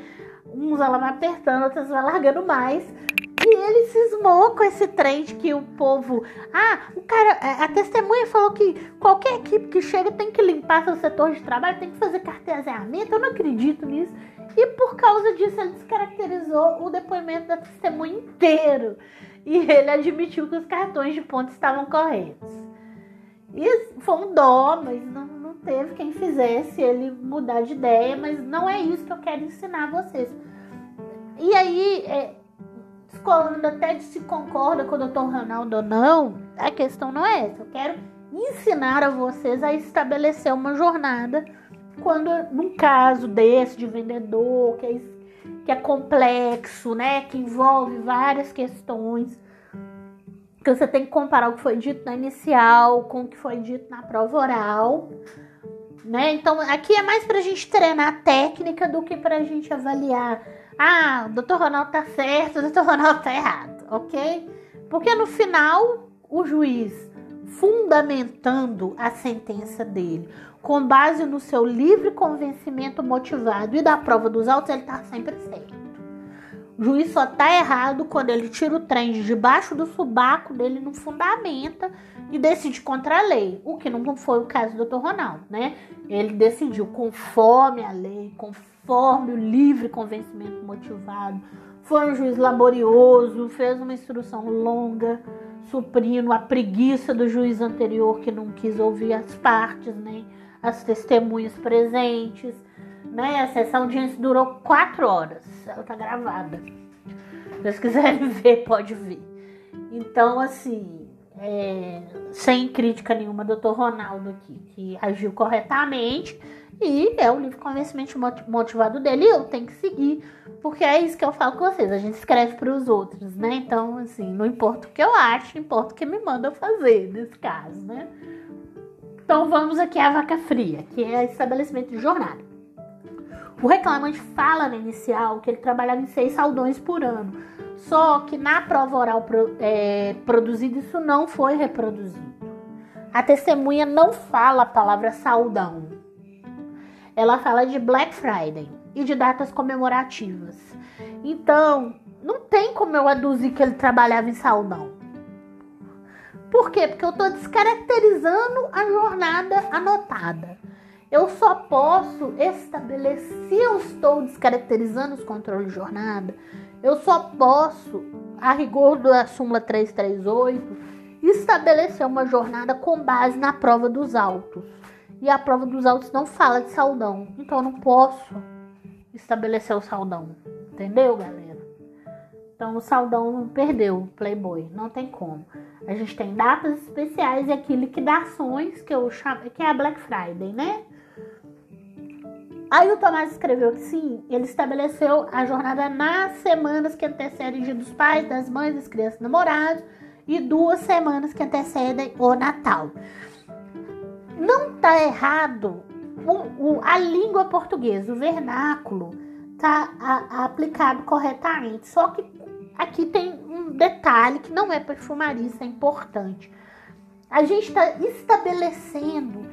uns ela vai apertando, outras vai largando mais. E ele cismou com esse trem de que o povo. Ah, o cara. A testemunha falou que qualquer equipe que chega tem que limpar seu setor de trabalho, tem que fazer carteamento. Eu não acredito nisso. E por causa disso, ele descaracterizou o depoimento da testemunha inteiro. E ele admitiu que os cartões de ponto estavam corretos. E foi um dó, mas não, não teve quem fizesse ele mudar de ideia. Mas não é isso que eu quero ensinar vocês. E aí, é, descolando até de se concorda com o Dr. Ronaldo ou não, a questão não é essa. Eu quero ensinar a vocês a estabelecer uma jornada quando, num caso desse de vendedor, que é, que é complexo, né, que envolve várias questões, que você tem que comparar o que foi dito na inicial com o que foi dito na prova oral, né? Então, aqui é mais para a gente treinar a técnica do que para a gente avaliar ah, o doutor Ronaldo tá certo, o *laughs* doutor Ronaldo tá errado, ok? Porque no final, o juiz, fundamentando a sentença dele, com base no seu livre convencimento motivado e da prova dos autos, ele tá sempre certo. O juiz só tá errado quando ele tira o trem de debaixo do subaco dele, não fundamenta e decide contra a lei, o que não foi o caso do doutor Ronaldo, né? Ele decidiu conforme a lei, conforme o livre convencimento motivado. Foi um juiz laborioso, fez uma instrução longa, suprindo a preguiça do juiz anterior que não quis ouvir as partes, nem as testemunhas presentes. Né? Essa audiência durou quatro horas, ela tá gravada. Se vocês quiserem *laughs* ver, pode ver. Então, assim, é, sem crítica nenhuma, doutor Ronaldo aqui, que agiu corretamente e é o livre convencimento motivado dele e eu tenho que seguir. Porque é isso que eu falo com vocês. A gente escreve para os outros, né? Então, assim, não importa o que eu acho, importa o que me mandam fazer nesse caso, né? Então vamos aqui à vaca fria, que é estabelecimento de jornada. O reclamante fala na inicial que ele trabalhava em seis saldões por ano. Só que na prova oral é, produzida isso não foi reproduzido. A testemunha não fala a palavra saldão ela fala de Black Friday e de datas comemorativas. Então, não tem como eu aduzir que ele trabalhava em saldão. Por quê? Porque eu estou descaracterizando a jornada anotada. Eu só posso estabelecer, se eu estou descaracterizando os controles de jornada, eu só posso, a rigor da súmula 338, estabelecer uma jornada com base na prova dos autos. E a prova dos autos não fala de saldão. Então eu não posso estabelecer o saldão. Entendeu, galera? Então o saldão perdeu o Playboy. Não tem como. A gente tem datas especiais e aqui liquidações, que eu chamo, que é a Black Friday, né? Aí o Tomás escreveu que sim, ele estabeleceu a jornada nas semanas que antecedem o dia dos pais, das mães, das crianças namorados e duas semanas que antecedem o Natal não está errado o, o, a língua portuguesa, o vernáculo, está aplicado corretamente. Só que aqui tem um detalhe que não é perfumaria, isso é importante. A gente está estabelecendo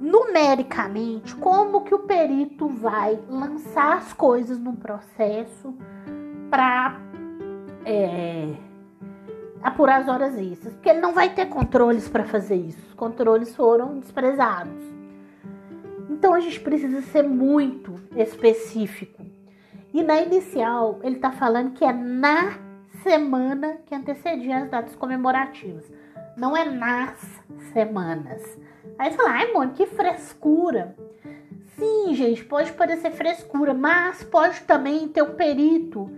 numericamente como que o perito vai lançar as coisas no processo para é, apurar as horas extras, porque ele não vai ter controles para fazer isso. Os controles foram desprezados. Então a gente precisa ser muito específico. E na inicial, ele está falando que é na semana que antecedia as datas comemorativas. Não é nas semanas. Aí você fala, ai, que frescura. Sim, gente, pode parecer frescura, mas pode também ter um perito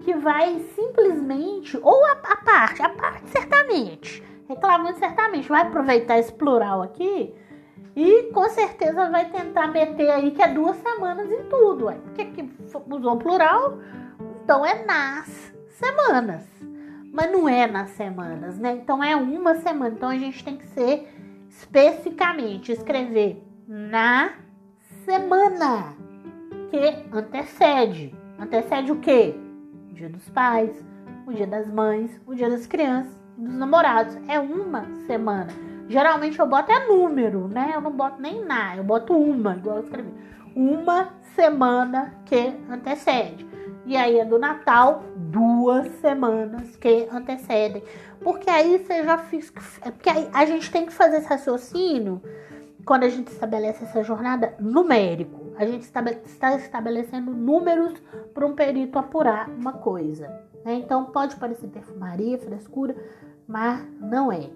que vai simplesmente, ou a, a parte, a parte certamente, reclamando certamente, vai aproveitar esse plural aqui E com certeza vai tentar meter aí que é duas semanas em tudo, ué. Porque que usou plural, então é nas semanas. Mas não é nas semanas, né? Então é uma semana. Então a gente tem que ser especificamente escrever na semana que antecede. Antecede o quê? O dia dos pais, o dia das mães, o dia das crianças, dos namorados. É uma semana. Geralmente eu boto é número, né? Eu não boto nem na, eu boto uma, igual eu escrevi. Uma semana que antecede. E aí é do Natal, duas semanas que antecedem. Porque aí você já fiz. É porque aí a gente tem que fazer esse raciocínio quando a gente estabelece essa jornada numérico. A gente está estabelecendo números para um perito apurar uma coisa. Né? Então pode parecer perfumaria, frescura, mas não é.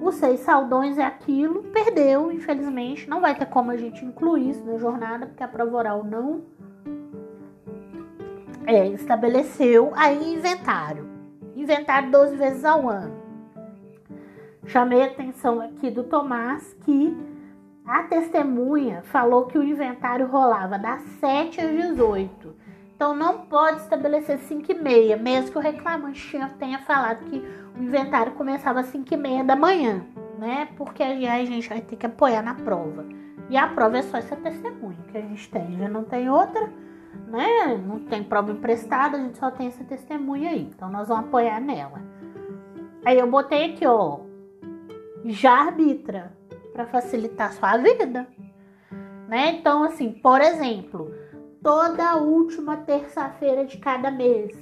Os seis saldões é aquilo, perdeu, infelizmente. Não vai ter como a gente incluir isso na jornada, porque a prova oral não é, estabeleceu aí inventário. Inventário 12 vezes ao ano. Chamei a atenção aqui do Tomás que a testemunha falou que o inventário rolava das 7 às 18. Então não pode estabelecer 5 e meia, mesmo que o reclamante tenha falado que o inventário começava às 5 e meia da manhã, né? Porque aí a gente vai ter que apoiar na prova. E a prova é só essa testemunha que a gente tem, já não tem outra né? Não tem prova emprestada, a gente só tem essa testemunha aí. Então nós vamos apoiar nela. Aí eu botei aqui, ó, já arbitra para facilitar a sua vida, né? Então assim, por exemplo, toda última terça-feira de cada mês,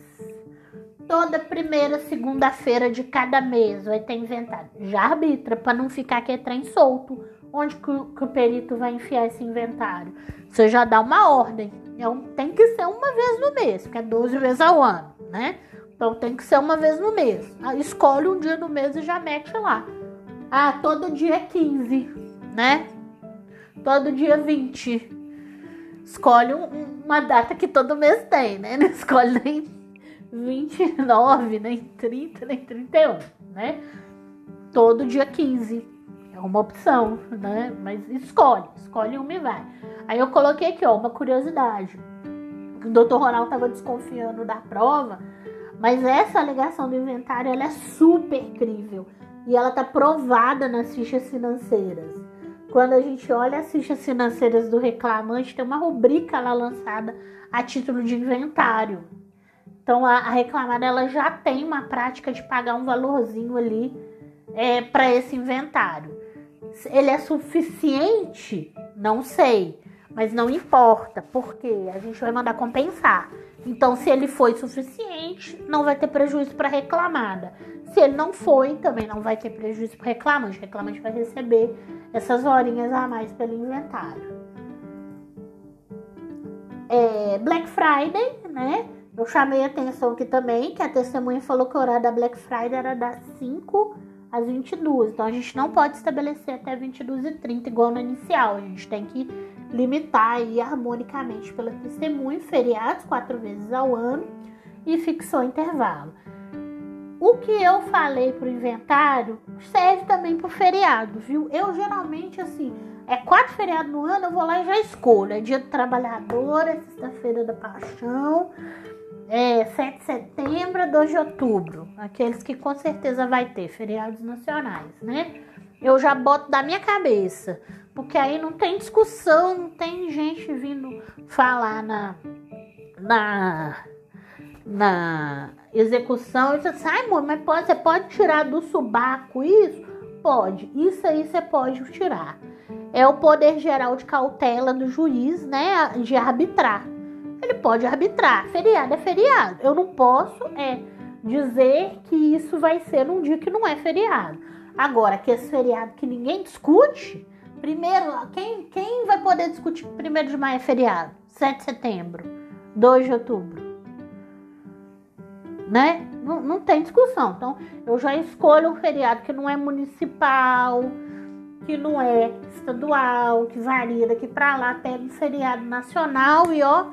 toda primeira segunda-feira de cada mês vai ter inventário. Já arbitra para não ficar aqui trem solto. Onde que o, que o perito vai enfiar esse inventário? Você já dá uma ordem então tem que ser uma vez no mês, que é 12 vezes ao ano, né? Então tem que ser uma vez no mês. Aí escolhe um dia no mês e já mete lá. Ah, todo dia é 15, né? Todo dia 20. Escolhe um, uma data que todo mês tem, né? *laughs* Não escolhe nem 29, nem 30, nem 31, né? Todo dia 15. É uma opção, né? Mas escolhe, escolhe uma e vai. Aí eu coloquei aqui, ó, uma curiosidade. O doutor Ronaldo estava desconfiando da prova, mas essa alegação do inventário ela é super crível e ela tá provada nas fichas financeiras. Quando a gente olha as fichas financeiras do reclamante, tem uma rubrica lá lançada a título de inventário. Então a, a reclamada ela já tem uma prática de pagar um valorzinho ali é, para esse inventário. Ele é suficiente? Não sei. Mas não importa, porque a gente vai mandar compensar. Então, se ele foi suficiente, não vai ter prejuízo para reclamada. Se ele não foi, também não vai ter prejuízo para reclamante. O reclamante vai receber essas horinhas a mais pelo inventário. É, Black Friday, né? Eu chamei atenção aqui também que a testemunha falou que o horário da Black Friday era das 5 às 22. Então a gente não pode estabelecer até 22 e 30 igual no inicial. A gente tem que limitar aí harmonicamente pela testemunha, feriados quatro vezes ao ano e fixou intervalo. O que eu falei para o inventário serve também para o feriado, viu? Eu geralmente, assim, é quatro feriados no ano, eu vou lá e já escolho. É dia do trabalhador, é sexta-feira da paixão, é 7 de setembro, 2 de outubro. Aqueles que com certeza vai ter, feriados nacionais, né? Eu já boto da minha cabeça. Porque aí não tem discussão, não tem gente vindo falar na, na, na execução. E você assim, ai, amor, mas pode, você pode tirar do subaco isso? Pode. Isso aí você pode tirar. É o poder geral de cautela do juiz, né? De arbitrar. Ele pode arbitrar. Feriado é feriado. Eu não posso é dizer que isso vai ser num dia que não é feriado. Agora, que esse feriado que ninguém discute, Primeiro, quem, quem vai poder discutir que 1 de maio é feriado? 7 de setembro, 2 de outubro. Né? Não, não tem discussão. Então, eu já escolho um feriado que não é municipal, que não é estadual, que varia daqui para lá, pega um feriado nacional e ó,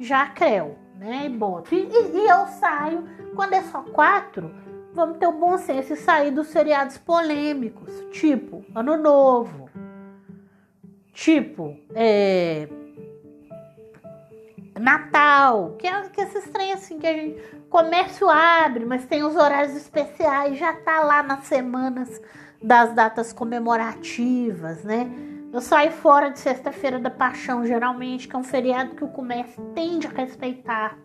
já creu, né? E boto. E, e, eu saio, quando é só quatro, vamos ter o bom senso e sair dos feriados polêmicos, tipo Ano Novo, Tipo, é, Natal, que é que esses trem assim que a gente. Comércio abre, mas tem os horários especiais, já tá lá nas semanas das datas comemorativas, né? Eu saio fora de Sexta-feira da Paixão, geralmente, que é um feriado que o comércio tende a respeitar,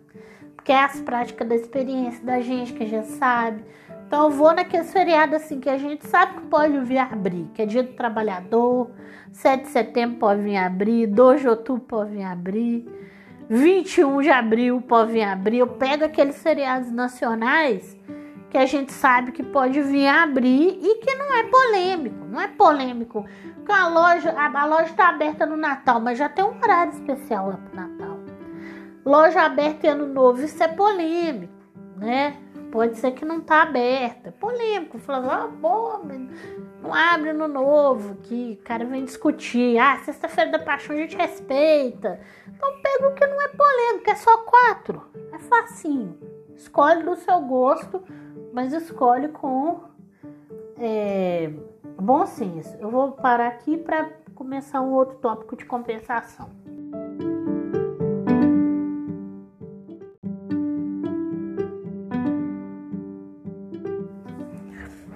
porque é as práticas da experiência da gente, que gente sabe. Então eu vou naqueles feriados assim que a gente sabe que pode vir abrir, que é dia do trabalhador, 7 de setembro pode vir abrir, 2 de outubro pode vir abrir, 21 de abril pode vir abrir. Eu pego aqueles feriados nacionais que a gente sabe que pode vir abrir e que não é polêmico, não é polêmico. Porque a loja, a, a loja está aberta no Natal, mas já tem um horário especial lá pro Natal. Loja aberta em ano novo, isso é polêmico, né? Pode ser que não tá aberta. Polêmico. Falando, ah, pô, não abre no novo. Que o cara vem discutir. Ah, sexta-feira da paixão a gente respeita. Então pega o que não é polêmico, é só quatro. É facinho. Escolhe do seu gosto, mas escolhe com é, bom senso. Eu vou parar aqui para começar um outro tópico de compensação.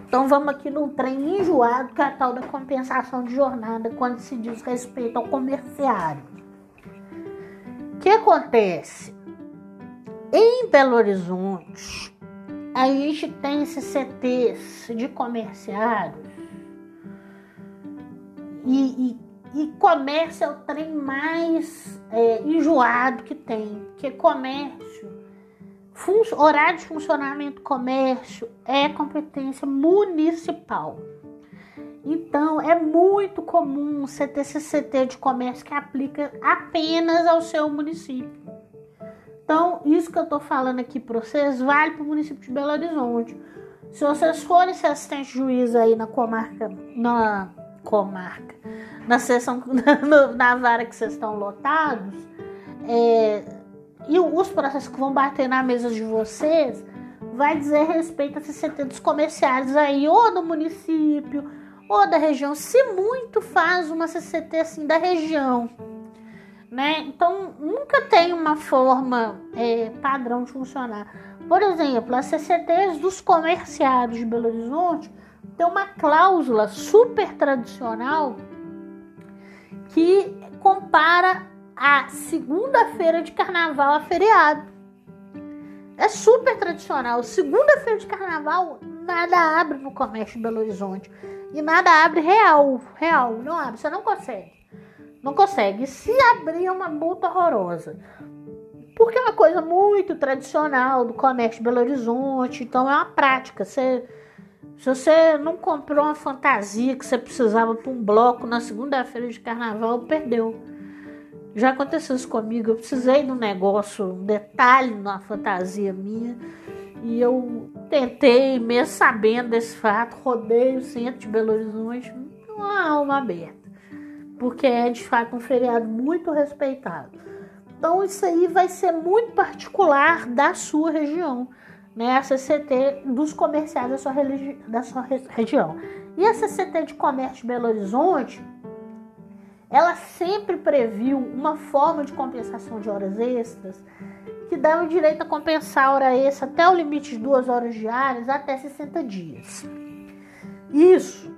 Então vamos aqui no trem enjoado, que é a tal da compensação de jornada quando se diz respeito ao comerciário. O que acontece? Em Belo Horizonte, a gente tem esses CTs de comerciários e, e, e comércio é o trem mais é, enjoado que tem, porque comércio horário de funcionamento do comércio é competência municipal. Então, é muito comum você ter esse CT de comércio que aplica apenas ao seu município. Então, isso que eu estou falando aqui para vocês vale para o município de Belo Horizonte. Se vocês forem ser assistente juiz aí na comarca, na comarca, na sessão, *laughs* na, vara que vocês estão lotados, é, e os processos que vão bater na mesa de vocês vai dizer respeito a CCT dos comerciários aí, ou do município, ou da região. Se muito faz uma CCT assim da região. Né? Então nunca tem uma forma é, padrão de funcionar. Por exemplo, as CCTs dos comerciários de Belo Horizonte tem uma cláusula super tradicional que compara a segunda-feira de carnaval a feriado. É super tradicional. Segunda-feira de carnaval, nada abre no comércio de Belo Horizonte. E nada abre real. Real. Não abre. Você não consegue. Não consegue. Se abrir, é uma multa horrorosa. Porque é uma coisa muito tradicional do comércio de Belo Horizonte. Então é uma prática. Você, se você não comprou uma fantasia que você precisava para um bloco na segunda-feira de carnaval, perdeu. Já aconteceu isso comigo. Eu precisei de um negócio, um detalhe na fantasia minha. E eu tentei, mesmo sabendo desse fato, rodei o centro de Belo Horizonte com uma alma aberta. Porque é de fato um feriado muito respeitado. Então isso aí vai ser muito particular da sua região, né? A CCT dos comerciais da sua, da sua região. E a CCT de comércio de Belo Horizonte ela sempre previu uma forma de compensação de horas extras que dá o direito a compensar a hora extra até o limite de duas horas diárias até 60 dias. Isso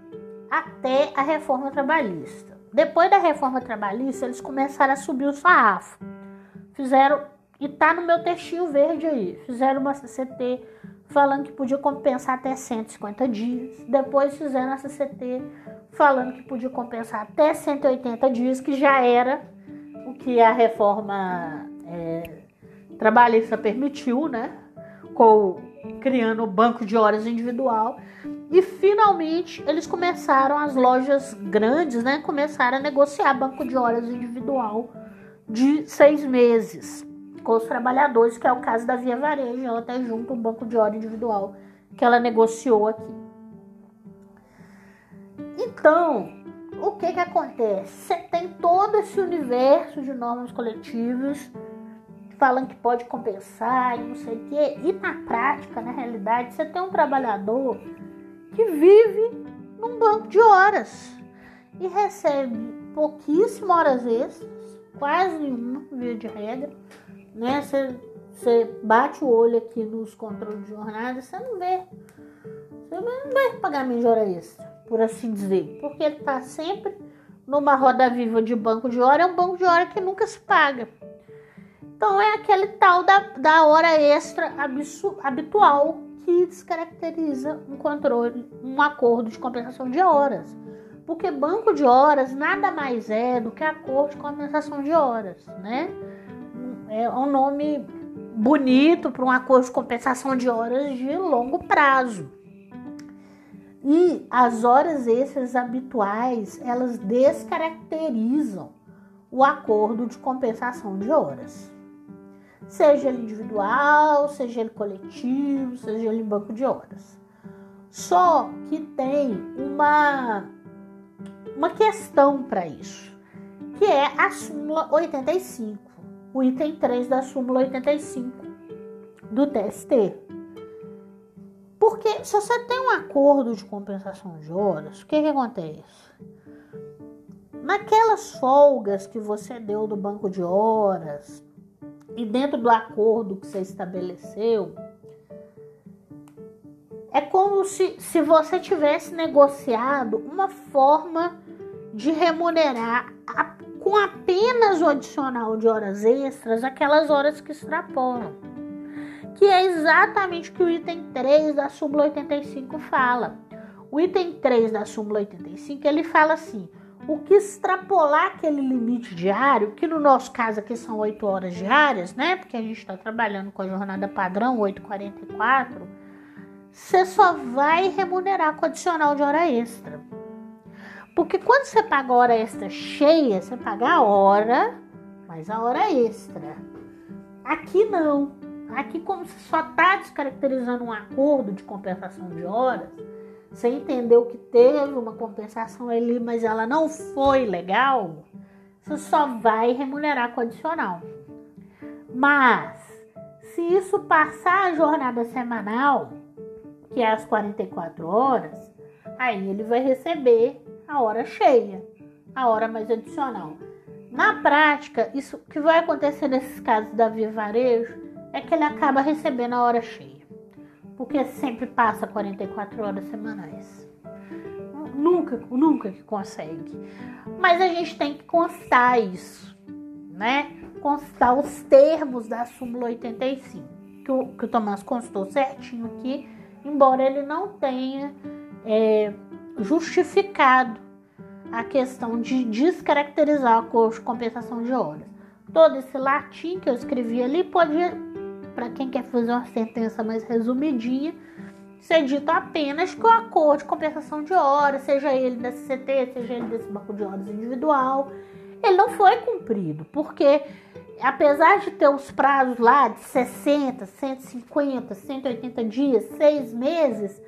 até a reforma trabalhista. Depois da reforma trabalhista, eles começaram a subir o sarrafo. Fizeram, e tá no meu textinho verde aí, fizeram uma CCT falando que podia compensar até 150 dias. Depois fizeram a CCT falando que podia compensar até 180 dias, que já era o que a reforma é, trabalhista permitiu, né? Com, criando o banco de horas individual. E finalmente eles começaram, as lojas grandes, né? Começaram a negociar banco de horas individual de seis meses com os trabalhadores, que é o caso da Via Varejo. Ela até junto o banco de hora individual que ela negociou aqui. Então, o que que acontece? Você tem todo esse universo de normas coletivas falando que pode compensar e não sei o quê. E na prática, na realidade, você tem um trabalhador que vive num banco de horas e recebe pouquíssimas horas extras, quase nenhuma, via de regra, né? Você, bate o olho aqui nos controles de jornada, você não vê. Você não vê pagamento de hora extra, por assim dizer, porque ele está sempre numa roda viva de banco de hora, é um banco de hora que nunca se paga. Então é aquele tal da, da hora extra habitual que descaracteriza um controle, um acordo de compensação de horas. Porque banco de horas nada mais é do que acordo de compensação de horas, né? É um nome bonito para um acordo de compensação de horas de longo prazo. E as horas extras habituais, elas descaracterizam o acordo de compensação de horas. Seja ele individual, seja ele coletivo, seja ele em banco de horas. Só que tem uma uma questão para isso, que é a súmula 85, o item 3 da súmula 85 do TST. Porque se você tem um acordo de compensação de horas, o que, que acontece? Naquelas folgas que você deu do banco de horas e dentro do acordo que você estabeleceu, é como se, se você tivesse negociado uma forma de remunerar a, com apenas o adicional de horas extras aquelas horas que extrapolam. Que é exatamente o que o item 3 da súmula 85 fala. O item 3 da súmula 85 ele fala assim: o que extrapolar aquele limite diário, que no nosso caso aqui são 8 horas diárias, né? Porque a gente está trabalhando com a jornada padrão 8,44 você só vai remunerar com adicional de hora extra. Porque quando você paga hora extra cheia, você paga a hora, mais a hora extra. Aqui não. Aqui, como você só está descaracterizando um acordo de compensação de horas, você entendeu que teve uma compensação ali, mas ela não foi legal, você só vai remunerar com adicional. Mas, se isso passar a jornada semanal, que é as 44 horas, aí ele vai receber a hora cheia, a hora mais adicional. Na prática, isso que vai acontecer nesses casos da Via Varejo é que ele acaba recebendo a hora cheia, porque sempre passa 44 horas semanais. Nunca, nunca que consegue. Mas a gente tem que constar isso, né? Constar os termos da súmula 85, que o, que o Tomás constou certinho aqui embora ele não tenha é, justificado a questão de descaracterizar a cor de compensação de horas. Todo esse latim que eu escrevi ali pode, para quem quer fazer uma sentença mais resumidinha, ser dito apenas que o acordo de compensação de horas, seja ele da CCT, seja ele desse banco de horas individual, ele não foi cumprido, porque apesar de ter os prazos lá de 60, 150, 180 dias, seis meses,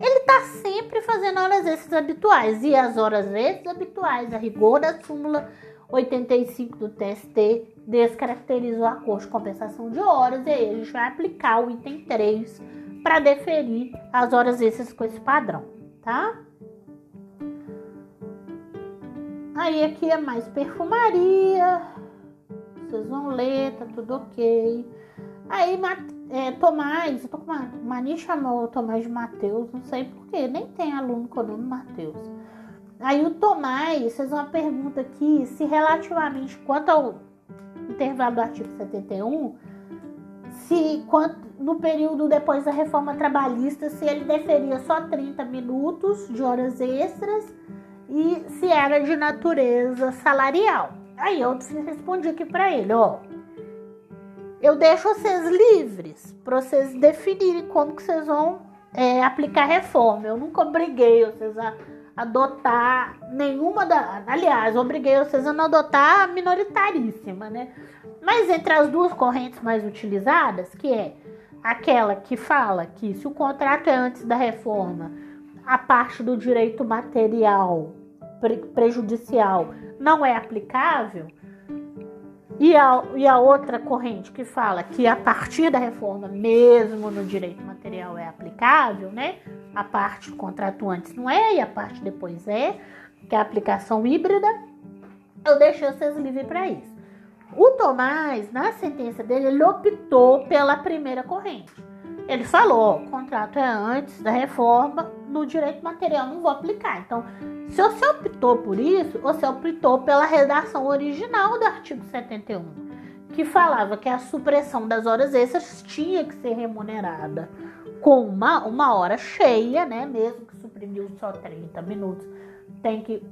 ele está sempre fazendo horas extras habituais. E as horas extras habituais, a rigor da súmula 85 do TST, descaracteriza o acordo de compensação de horas. E aí a gente vai aplicar o item 3 para deferir as horas extras com esse padrão, tá? Aí aqui é mais perfumaria, vocês vão ler, tá tudo ok. Aí é, Tomás, eu tô com uma mania chamou o Tomás de Mateus, não sei porquê, nem tem aluno com o nome Mateus. Aí o Tomás fez uma pergunta aqui, se relativamente quanto ao intervalo do artigo 71, se quanto, no período depois da reforma trabalhista, se ele deferia só 30 minutos de horas extras e se era de natureza salarial. Aí eu respondi aqui para ele, ó. Eu deixo vocês livres para vocês definirem como que vocês vão é, aplicar reforma. Eu nunca obriguei vocês a adotar nenhuma da. Aliás, obriguei vocês a não adotar a minoritaríssima, né? Mas entre as duas correntes mais utilizadas, que é aquela que fala que se o contrato é antes da reforma, a parte do direito material prejudicial não é aplicável, e a, e a outra corrente que fala que a partir da reforma, mesmo no direito material, é aplicável, né? A parte do contrato antes não é e a parte depois é, que é a aplicação híbrida. eu deixei vocês livres para isso. O Tomás, na sentença dele, ele optou pela primeira corrente. Ele falou: o contrato é antes da reforma, no direito material não vou aplicar. Então, se você optou por isso, você optou pela redação original do artigo 71, que falava que a supressão das horas extras tinha que ser remunerada com uma, uma hora cheia, né? Mesmo que suprimiu só 30 minutos, tem que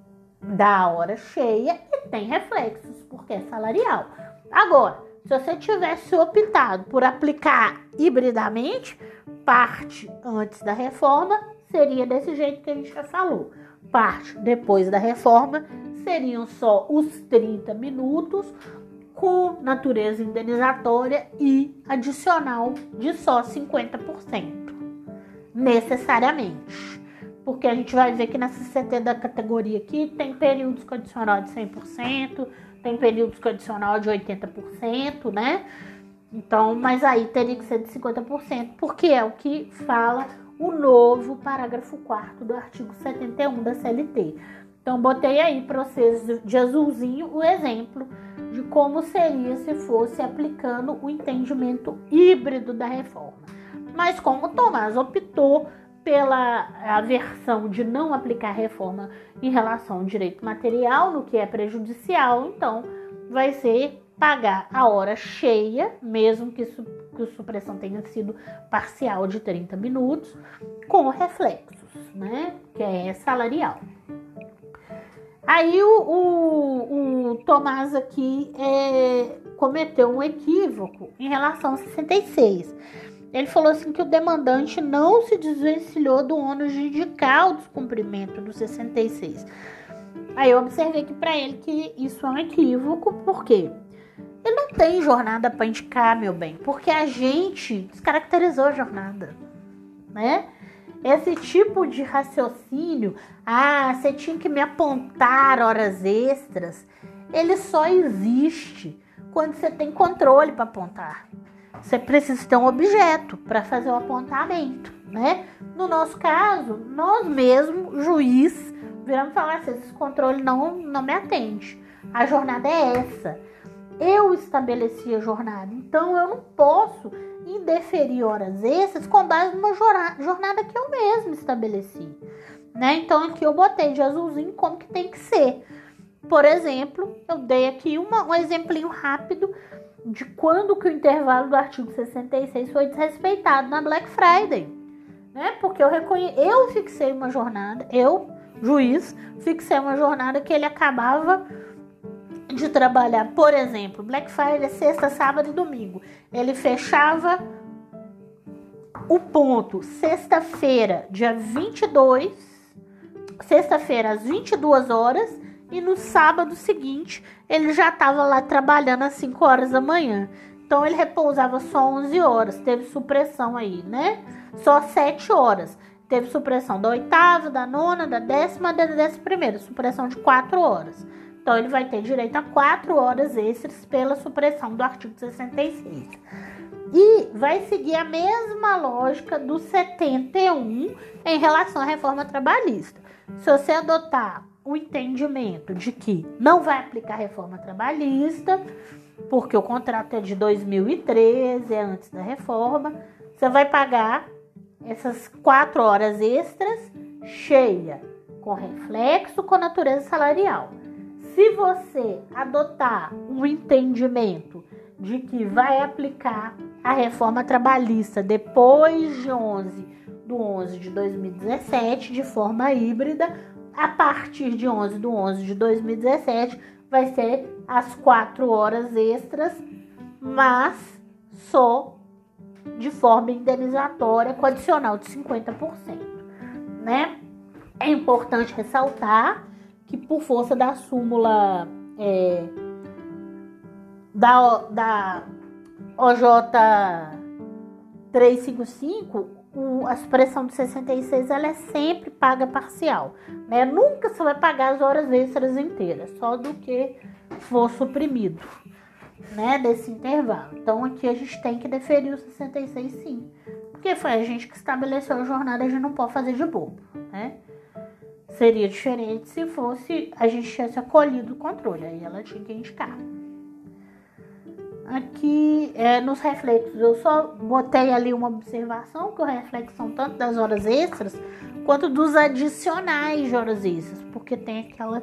dar a hora cheia e tem reflexos, porque é salarial. Agora, se você tivesse optado por aplicar hibridamente, parte antes da reforma seria desse jeito que a gente já falou. Parte depois da reforma seriam só os 30 minutos com natureza indenizatória e adicional de só 50%. Necessariamente. Porque a gente vai ver que nessa CT da categoria aqui tem períodos com adicional de 100%, tem períodos com adicional de 80%, né? Então, mas aí teria que ser de 50%, porque é o que fala o novo parágrafo 4 do artigo 71 da CLT. Então, botei aí para vocês de azulzinho o exemplo de como seria se fosse aplicando o entendimento híbrido da reforma. Mas como Tomás optou pela aversão de não aplicar reforma em relação ao direito material, no que é prejudicial, então vai ser pagar a hora cheia, mesmo que, su que a supressão tenha sido parcial de 30 minutos, com reflexos, né? Que é salarial. Aí o, o, o Tomás aqui é, cometeu um equívoco em relação a 66 ele falou assim que o demandante não se desvencilhou do ônus de indicar o descumprimento do 66. Aí eu observei que para ele que isso é um equívoco, por quê? Ele não tem jornada para indicar, meu bem, porque a gente descaracterizou a jornada, né? Esse tipo de raciocínio, ah, você tinha que me apontar horas extras, ele só existe quando você tem controle para apontar. Você precisa ter um objeto para fazer o apontamento, né? No nosso caso, nós mesmos, juiz, viramos falar assim, esse controle não, não me atende. A jornada é essa. Eu estabeleci a jornada, então eu não posso indeferir horas extras com base numa jornada que eu mesmo estabeleci. Né? Então aqui eu botei de azulzinho como que tem que ser. Por exemplo, eu dei aqui uma, um exemplinho rápido de quando que o intervalo do artigo 66 foi desrespeitado na Black Friday, né? Porque eu reconhe... eu fixei uma jornada, eu, juiz, fixei uma jornada que ele acabava de trabalhar, por exemplo, Black Friday, sexta, sábado e domingo. Ele fechava o ponto sexta-feira, dia 22, sexta-feira às 22 horas e no sábado seguinte ele já estava lá trabalhando às 5 horas da manhã. Então ele repousava só 11 horas, teve supressão aí, né? Só 7 horas. Teve supressão da oitava, da nona, da décima, da décima primeira, supressão de 4 horas. Então ele vai ter direito a 4 horas extras pela supressão do artigo 66. E vai seguir a mesma lógica do 71 em relação à reforma trabalhista. Se você adotar o entendimento de que não vai aplicar reforma trabalhista, porque o contrato é de 2013, é antes da reforma, você vai pagar essas quatro horas extras cheia, com reflexo com natureza salarial. Se você adotar um entendimento de que vai aplicar a reforma trabalhista depois de 11 do 11 de 2017 de forma híbrida, a partir de 11 de 11 de 2017 vai ser as 4 horas extras, mas só de forma indenizatória com adicional de 50%, né? É importante ressaltar que por força da súmula é, da, da OJ 355, o, a supressão de 66 ela é sempre paga parcial. Né? Nunca você vai pagar as horas extras inteiras, só do que for suprimido né, desse intervalo. Então aqui a gente tem que deferir o 66 sim. Porque foi a gente que estabeleceu a jornada, a gente não pode fazer de bobo. Né? seria diferente se fosse a gente tivesse acolhido o controle, aí ela tinha que indicar. Aqui é, nos reflexos eu só botei ali uma observação que o reflexo são tanto das horas extras quanto dos adicionais de horas extras, porque tem aquela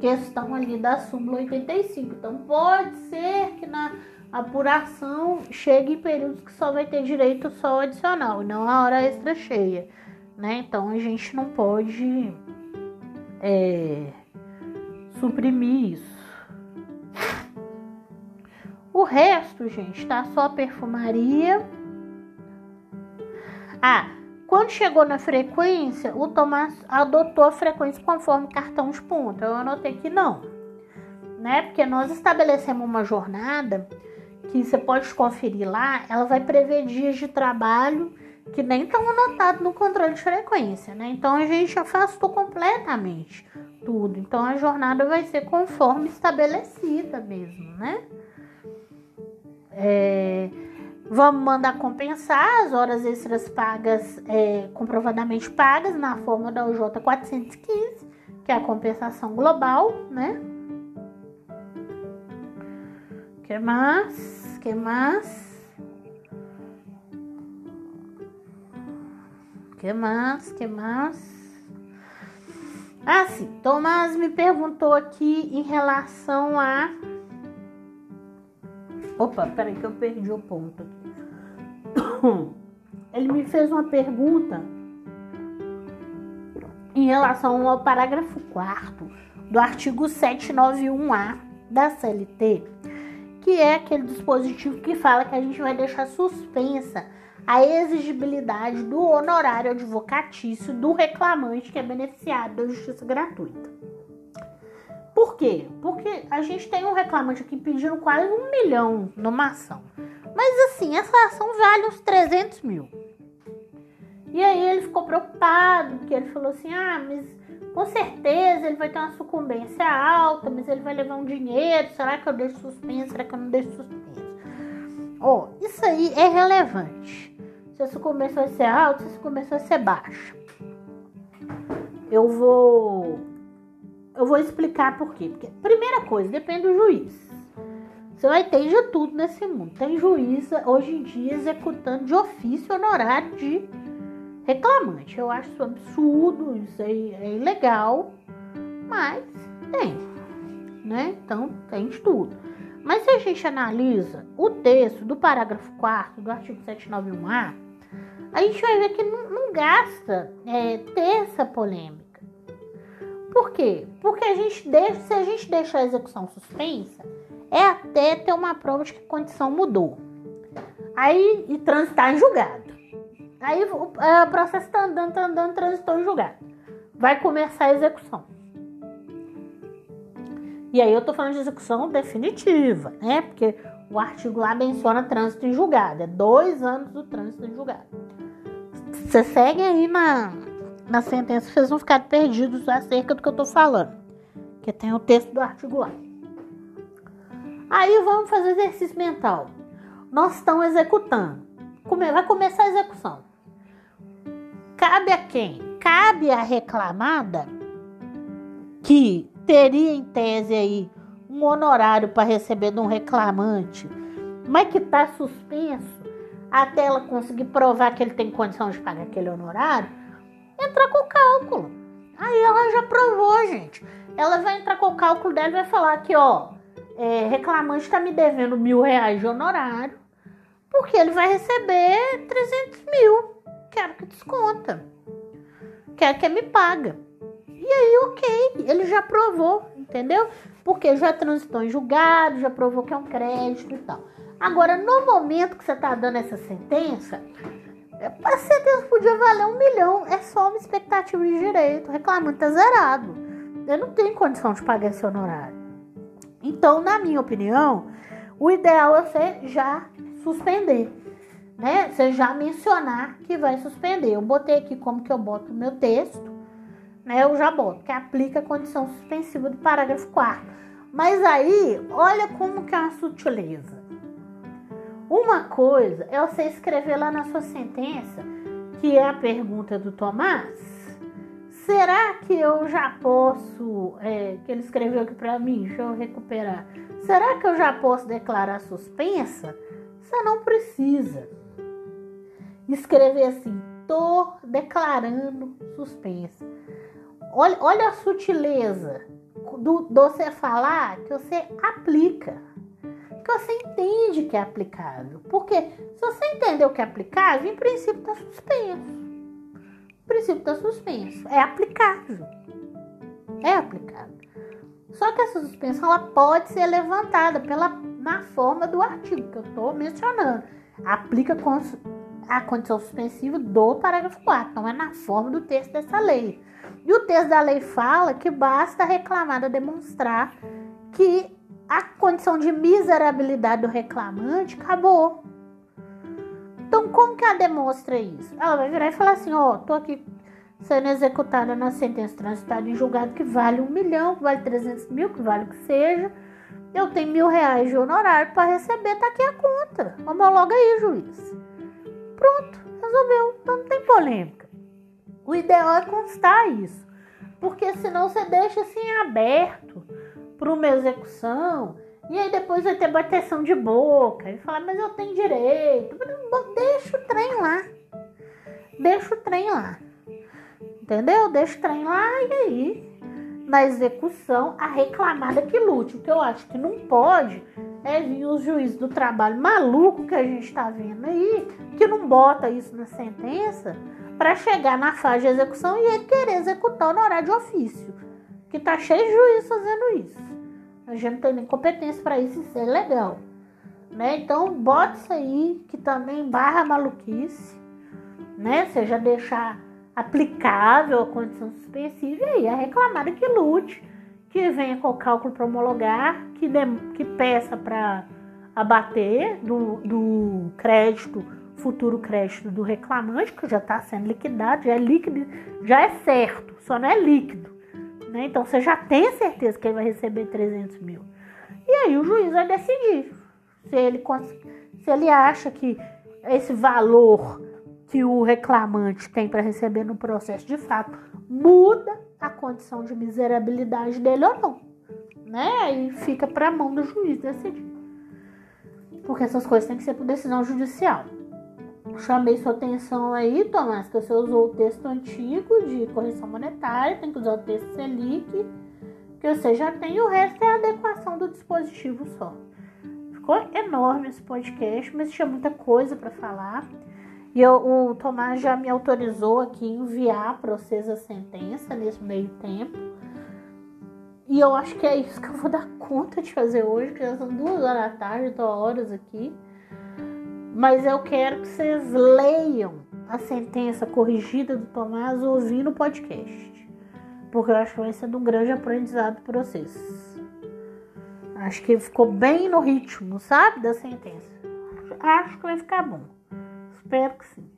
questão ali da súmula 85. Então pode ser que na apuração chegue em períodos que só vai ter direito só ao adicional e não a hora extra cheia, né? Então a gente não pode é, suprimir isso. O resto, gente, tá só perfumaria. Ah, quando chegou na frequência, o Tomás adotou a frequência conforme cartão de ponto. Eu anotei que não, né? Porque nós estabelecemos uma jornada que você pode conferir lá, ela vai prever dias de trabalho que nem estão anotados no controle de frequência, né? Então a gente afastou completamente tudo. Então a jornada vai ser conforme estabelecida mesmo, né? É, vamos mandar compensar as horas extras pagas, é, comprovadamente pagas, na forma da UJ 415, que é a compensação global, né? que mais? que mais? que mais? que mais? Ah, sim. Tomás me perguntou aqui em relação a. Opa, peraí que eu perdi o ponto. *coughs* Ele me fez uma pergunta em relação ao parágrafo 4 do artigo 791A da CLT que é aquele dispositivo que fala que a gente vai deixar suspensa a exigibilidade do honorário advocatício do reclamante que é beneficiado da justiça gratuita. Por quê? Porque a gente tem um reclamante aqui pedindo quase um milhão numa ação. Mas assim, essa ação vale uns 300 mil. E aí ele ficou preocupado, porque ele falou assim: ah, mas com certeza ele vai ter uma sucumbência alta, mas ele vai levar um dinheiro. Será que eu deixo suspenso? Será que eu não deixo suspenso? Ó, oh, isso aí é relevante. Se a sucumbência vai ser alta, se a sucumbência vai ser baixa. Eu vou. Eu vou explicar por quê. Porque, primeira coisa, depende do juiz. Você vai ter de tudo nesse mundo. Tem juiz hoje em dia executando de ofício honorário de reclamante. Eu acho isso absurdo, isso aí é ilegal, mas tem, né? Então tem de tudo. Mas se a gente analisa o texto do parágrafo 4 do artigo 791A, a gente vai ver que não, não gasta é, ter essa polêmica. Por quê? Porque a gente deixa, se a gente deixa a execução suspensa, é até ter uma prova de que a condição mudou. Aí e transitar em julgado. Aí o, é, o processo está andando, está andando, transitou em julgado. Vai começar a execução. E aí eu tô falando de execução definitiva, né? Porque o artigo lá menciona trânsito em julgado. É dois anos do trânsito em julgado. Você segue aí na, na sentença, vocês vão ficar perdidos acerca do que eu tô falando. Que tem o texto do artigo lá. Aí vamos fazer exercício mental. Nós estamos executando. Vai começar a execução. Cabe a quem? Cabe à reclamada que teria em tese aí um honorário para receber de um reclamante, mas que está suspenso até ela conseguir provar que ele tem condição de pagar aquele honorário, entrar com o cálculo. Aí ela já provou, gente. Ela vai entrar com o cálculo dela e vai falar que, ó, é, reclamante está me devendo mil reais de honorário, porque ele vai receber 300 mil quero que desconta. Quero que me paga. E aí, ok, ele já provou, entendeu? Porque já transitou em julgado, já provou que é um crédito e tal. Agora, no momento que você está dando essa sentença, a sentença podia valer um milhão. É só uma expectativa de direito. O reclamante tá zerado. Eu não tenho condição de pagar esse honorário. Então, na minha opinião, o ideal é você já suspender né? Você já mencionar que vai suspender. Eu botei aqui como que eu boto o meu texto, né? Eu já boto que aplica a condição suspensiva do parágrafo 4 Mas aí, olha como que é uma sutileza. Uma coisa é você escrever lá na sua sentença, que é a pergunta do Tomás, será que eu já posso, é, que ele escreveu aqui para mim, deixa eu recuperar. Será que eu já posso declarar suspensa? Você não precisa escrever assim, tô declarando suspensa. Olha, olha a sutileza do, do você falar que você aplica. Que você entende que é aplicável. Porque se você entendeu que é aplicável, em princípio está suspenso. O princípio está suspenso. É aplicável. É aplicável. Só que essa suspensão ela pode ser levantada pela, na forma do artigo que eu estou mencionando. Aplica a condição suspensiva do parágrafo 4, não é na forma do texto dessa lei. E o texto da lei fala que basta a reclamada demonstrar que a condição de miserabilidade do reclamante acabou. Então, como que ela demonstra isso? Ela vai virar e falar assim: Ó, oh, tô aqui sendo executada na sentença transitada em julgado que vale um milhão, que vale 300 mil, que vale o que seja. Eu tenho mil reais de honorário para receber, tá aqui a conta. Homologa aí, juiz. Pronto, resolveu. Então não tem polêmica. O ideal é constar isso. Porque senão você deixa assim aberto para uma execução. E aí depois vai ter bateção de boca. E falar, mas eu tenho direito. Deixa o trem lá. Deixa o trem lá. Entendeu? Deixa o trem lá e aí, na execução, a reclamada que lute. O que eu acho que não pode é vir os juízes do trabalho maluco que a gente está vendo aí, que não bota isso na sentença, para chegar na fase de execução e ele querer executar no horário de ofício. Que tá cheio de juiz fazendo isso. A gente não tem nem competência para isso, isso é legal. Né? Então, bota isso aí, que também barra maluquice, né? Seja deixar aplicável a condição suspensiva e aí a reclamada que lute que venha com o cálculo para homologar, que, de, que peça para abater do, do crédito, futuro crédito do reclamante, que já está sendo liquidado, já é líquido, já é certo, só não é líquido. Né? Então você já tem certeza que ele vai receber 300 mil. E aí o juiz vai decidir se ele, se ele acha que esse valor que o reclamante tem para receber no processo de fato muda a condição de miserabilidade dele ou não. Né? Aí fica para a mão do juiz decidir. Porque essas coisas têm que ser por decisão judicial. Chamei sua atenção aí, Tomás, que você usou o texto antigo de correção monetária, tem que usar o texto Selic, que você já tem, o resto é a adequação do dispositivo só. Ficou enorme esse podcast, mas tinha muita coisa para falar. E eu, o Tomás já me autorizou aqui enviar para vocês a sentença nesse meio tempo. E eu acho que é isso que eu vou dar conta de fazer hoje, que já são duas horas da tarde, estou horas aqui. Mas eu quero que vocês leiam a sentença corrigida do Tomás ouvindo o podcast. Porque eu acho que vai ser um grande aprendizado para vocês. Acho que ficou bem no ritmo, sabe? Da sentença. Acho que vai ficar bom. Espero que sim.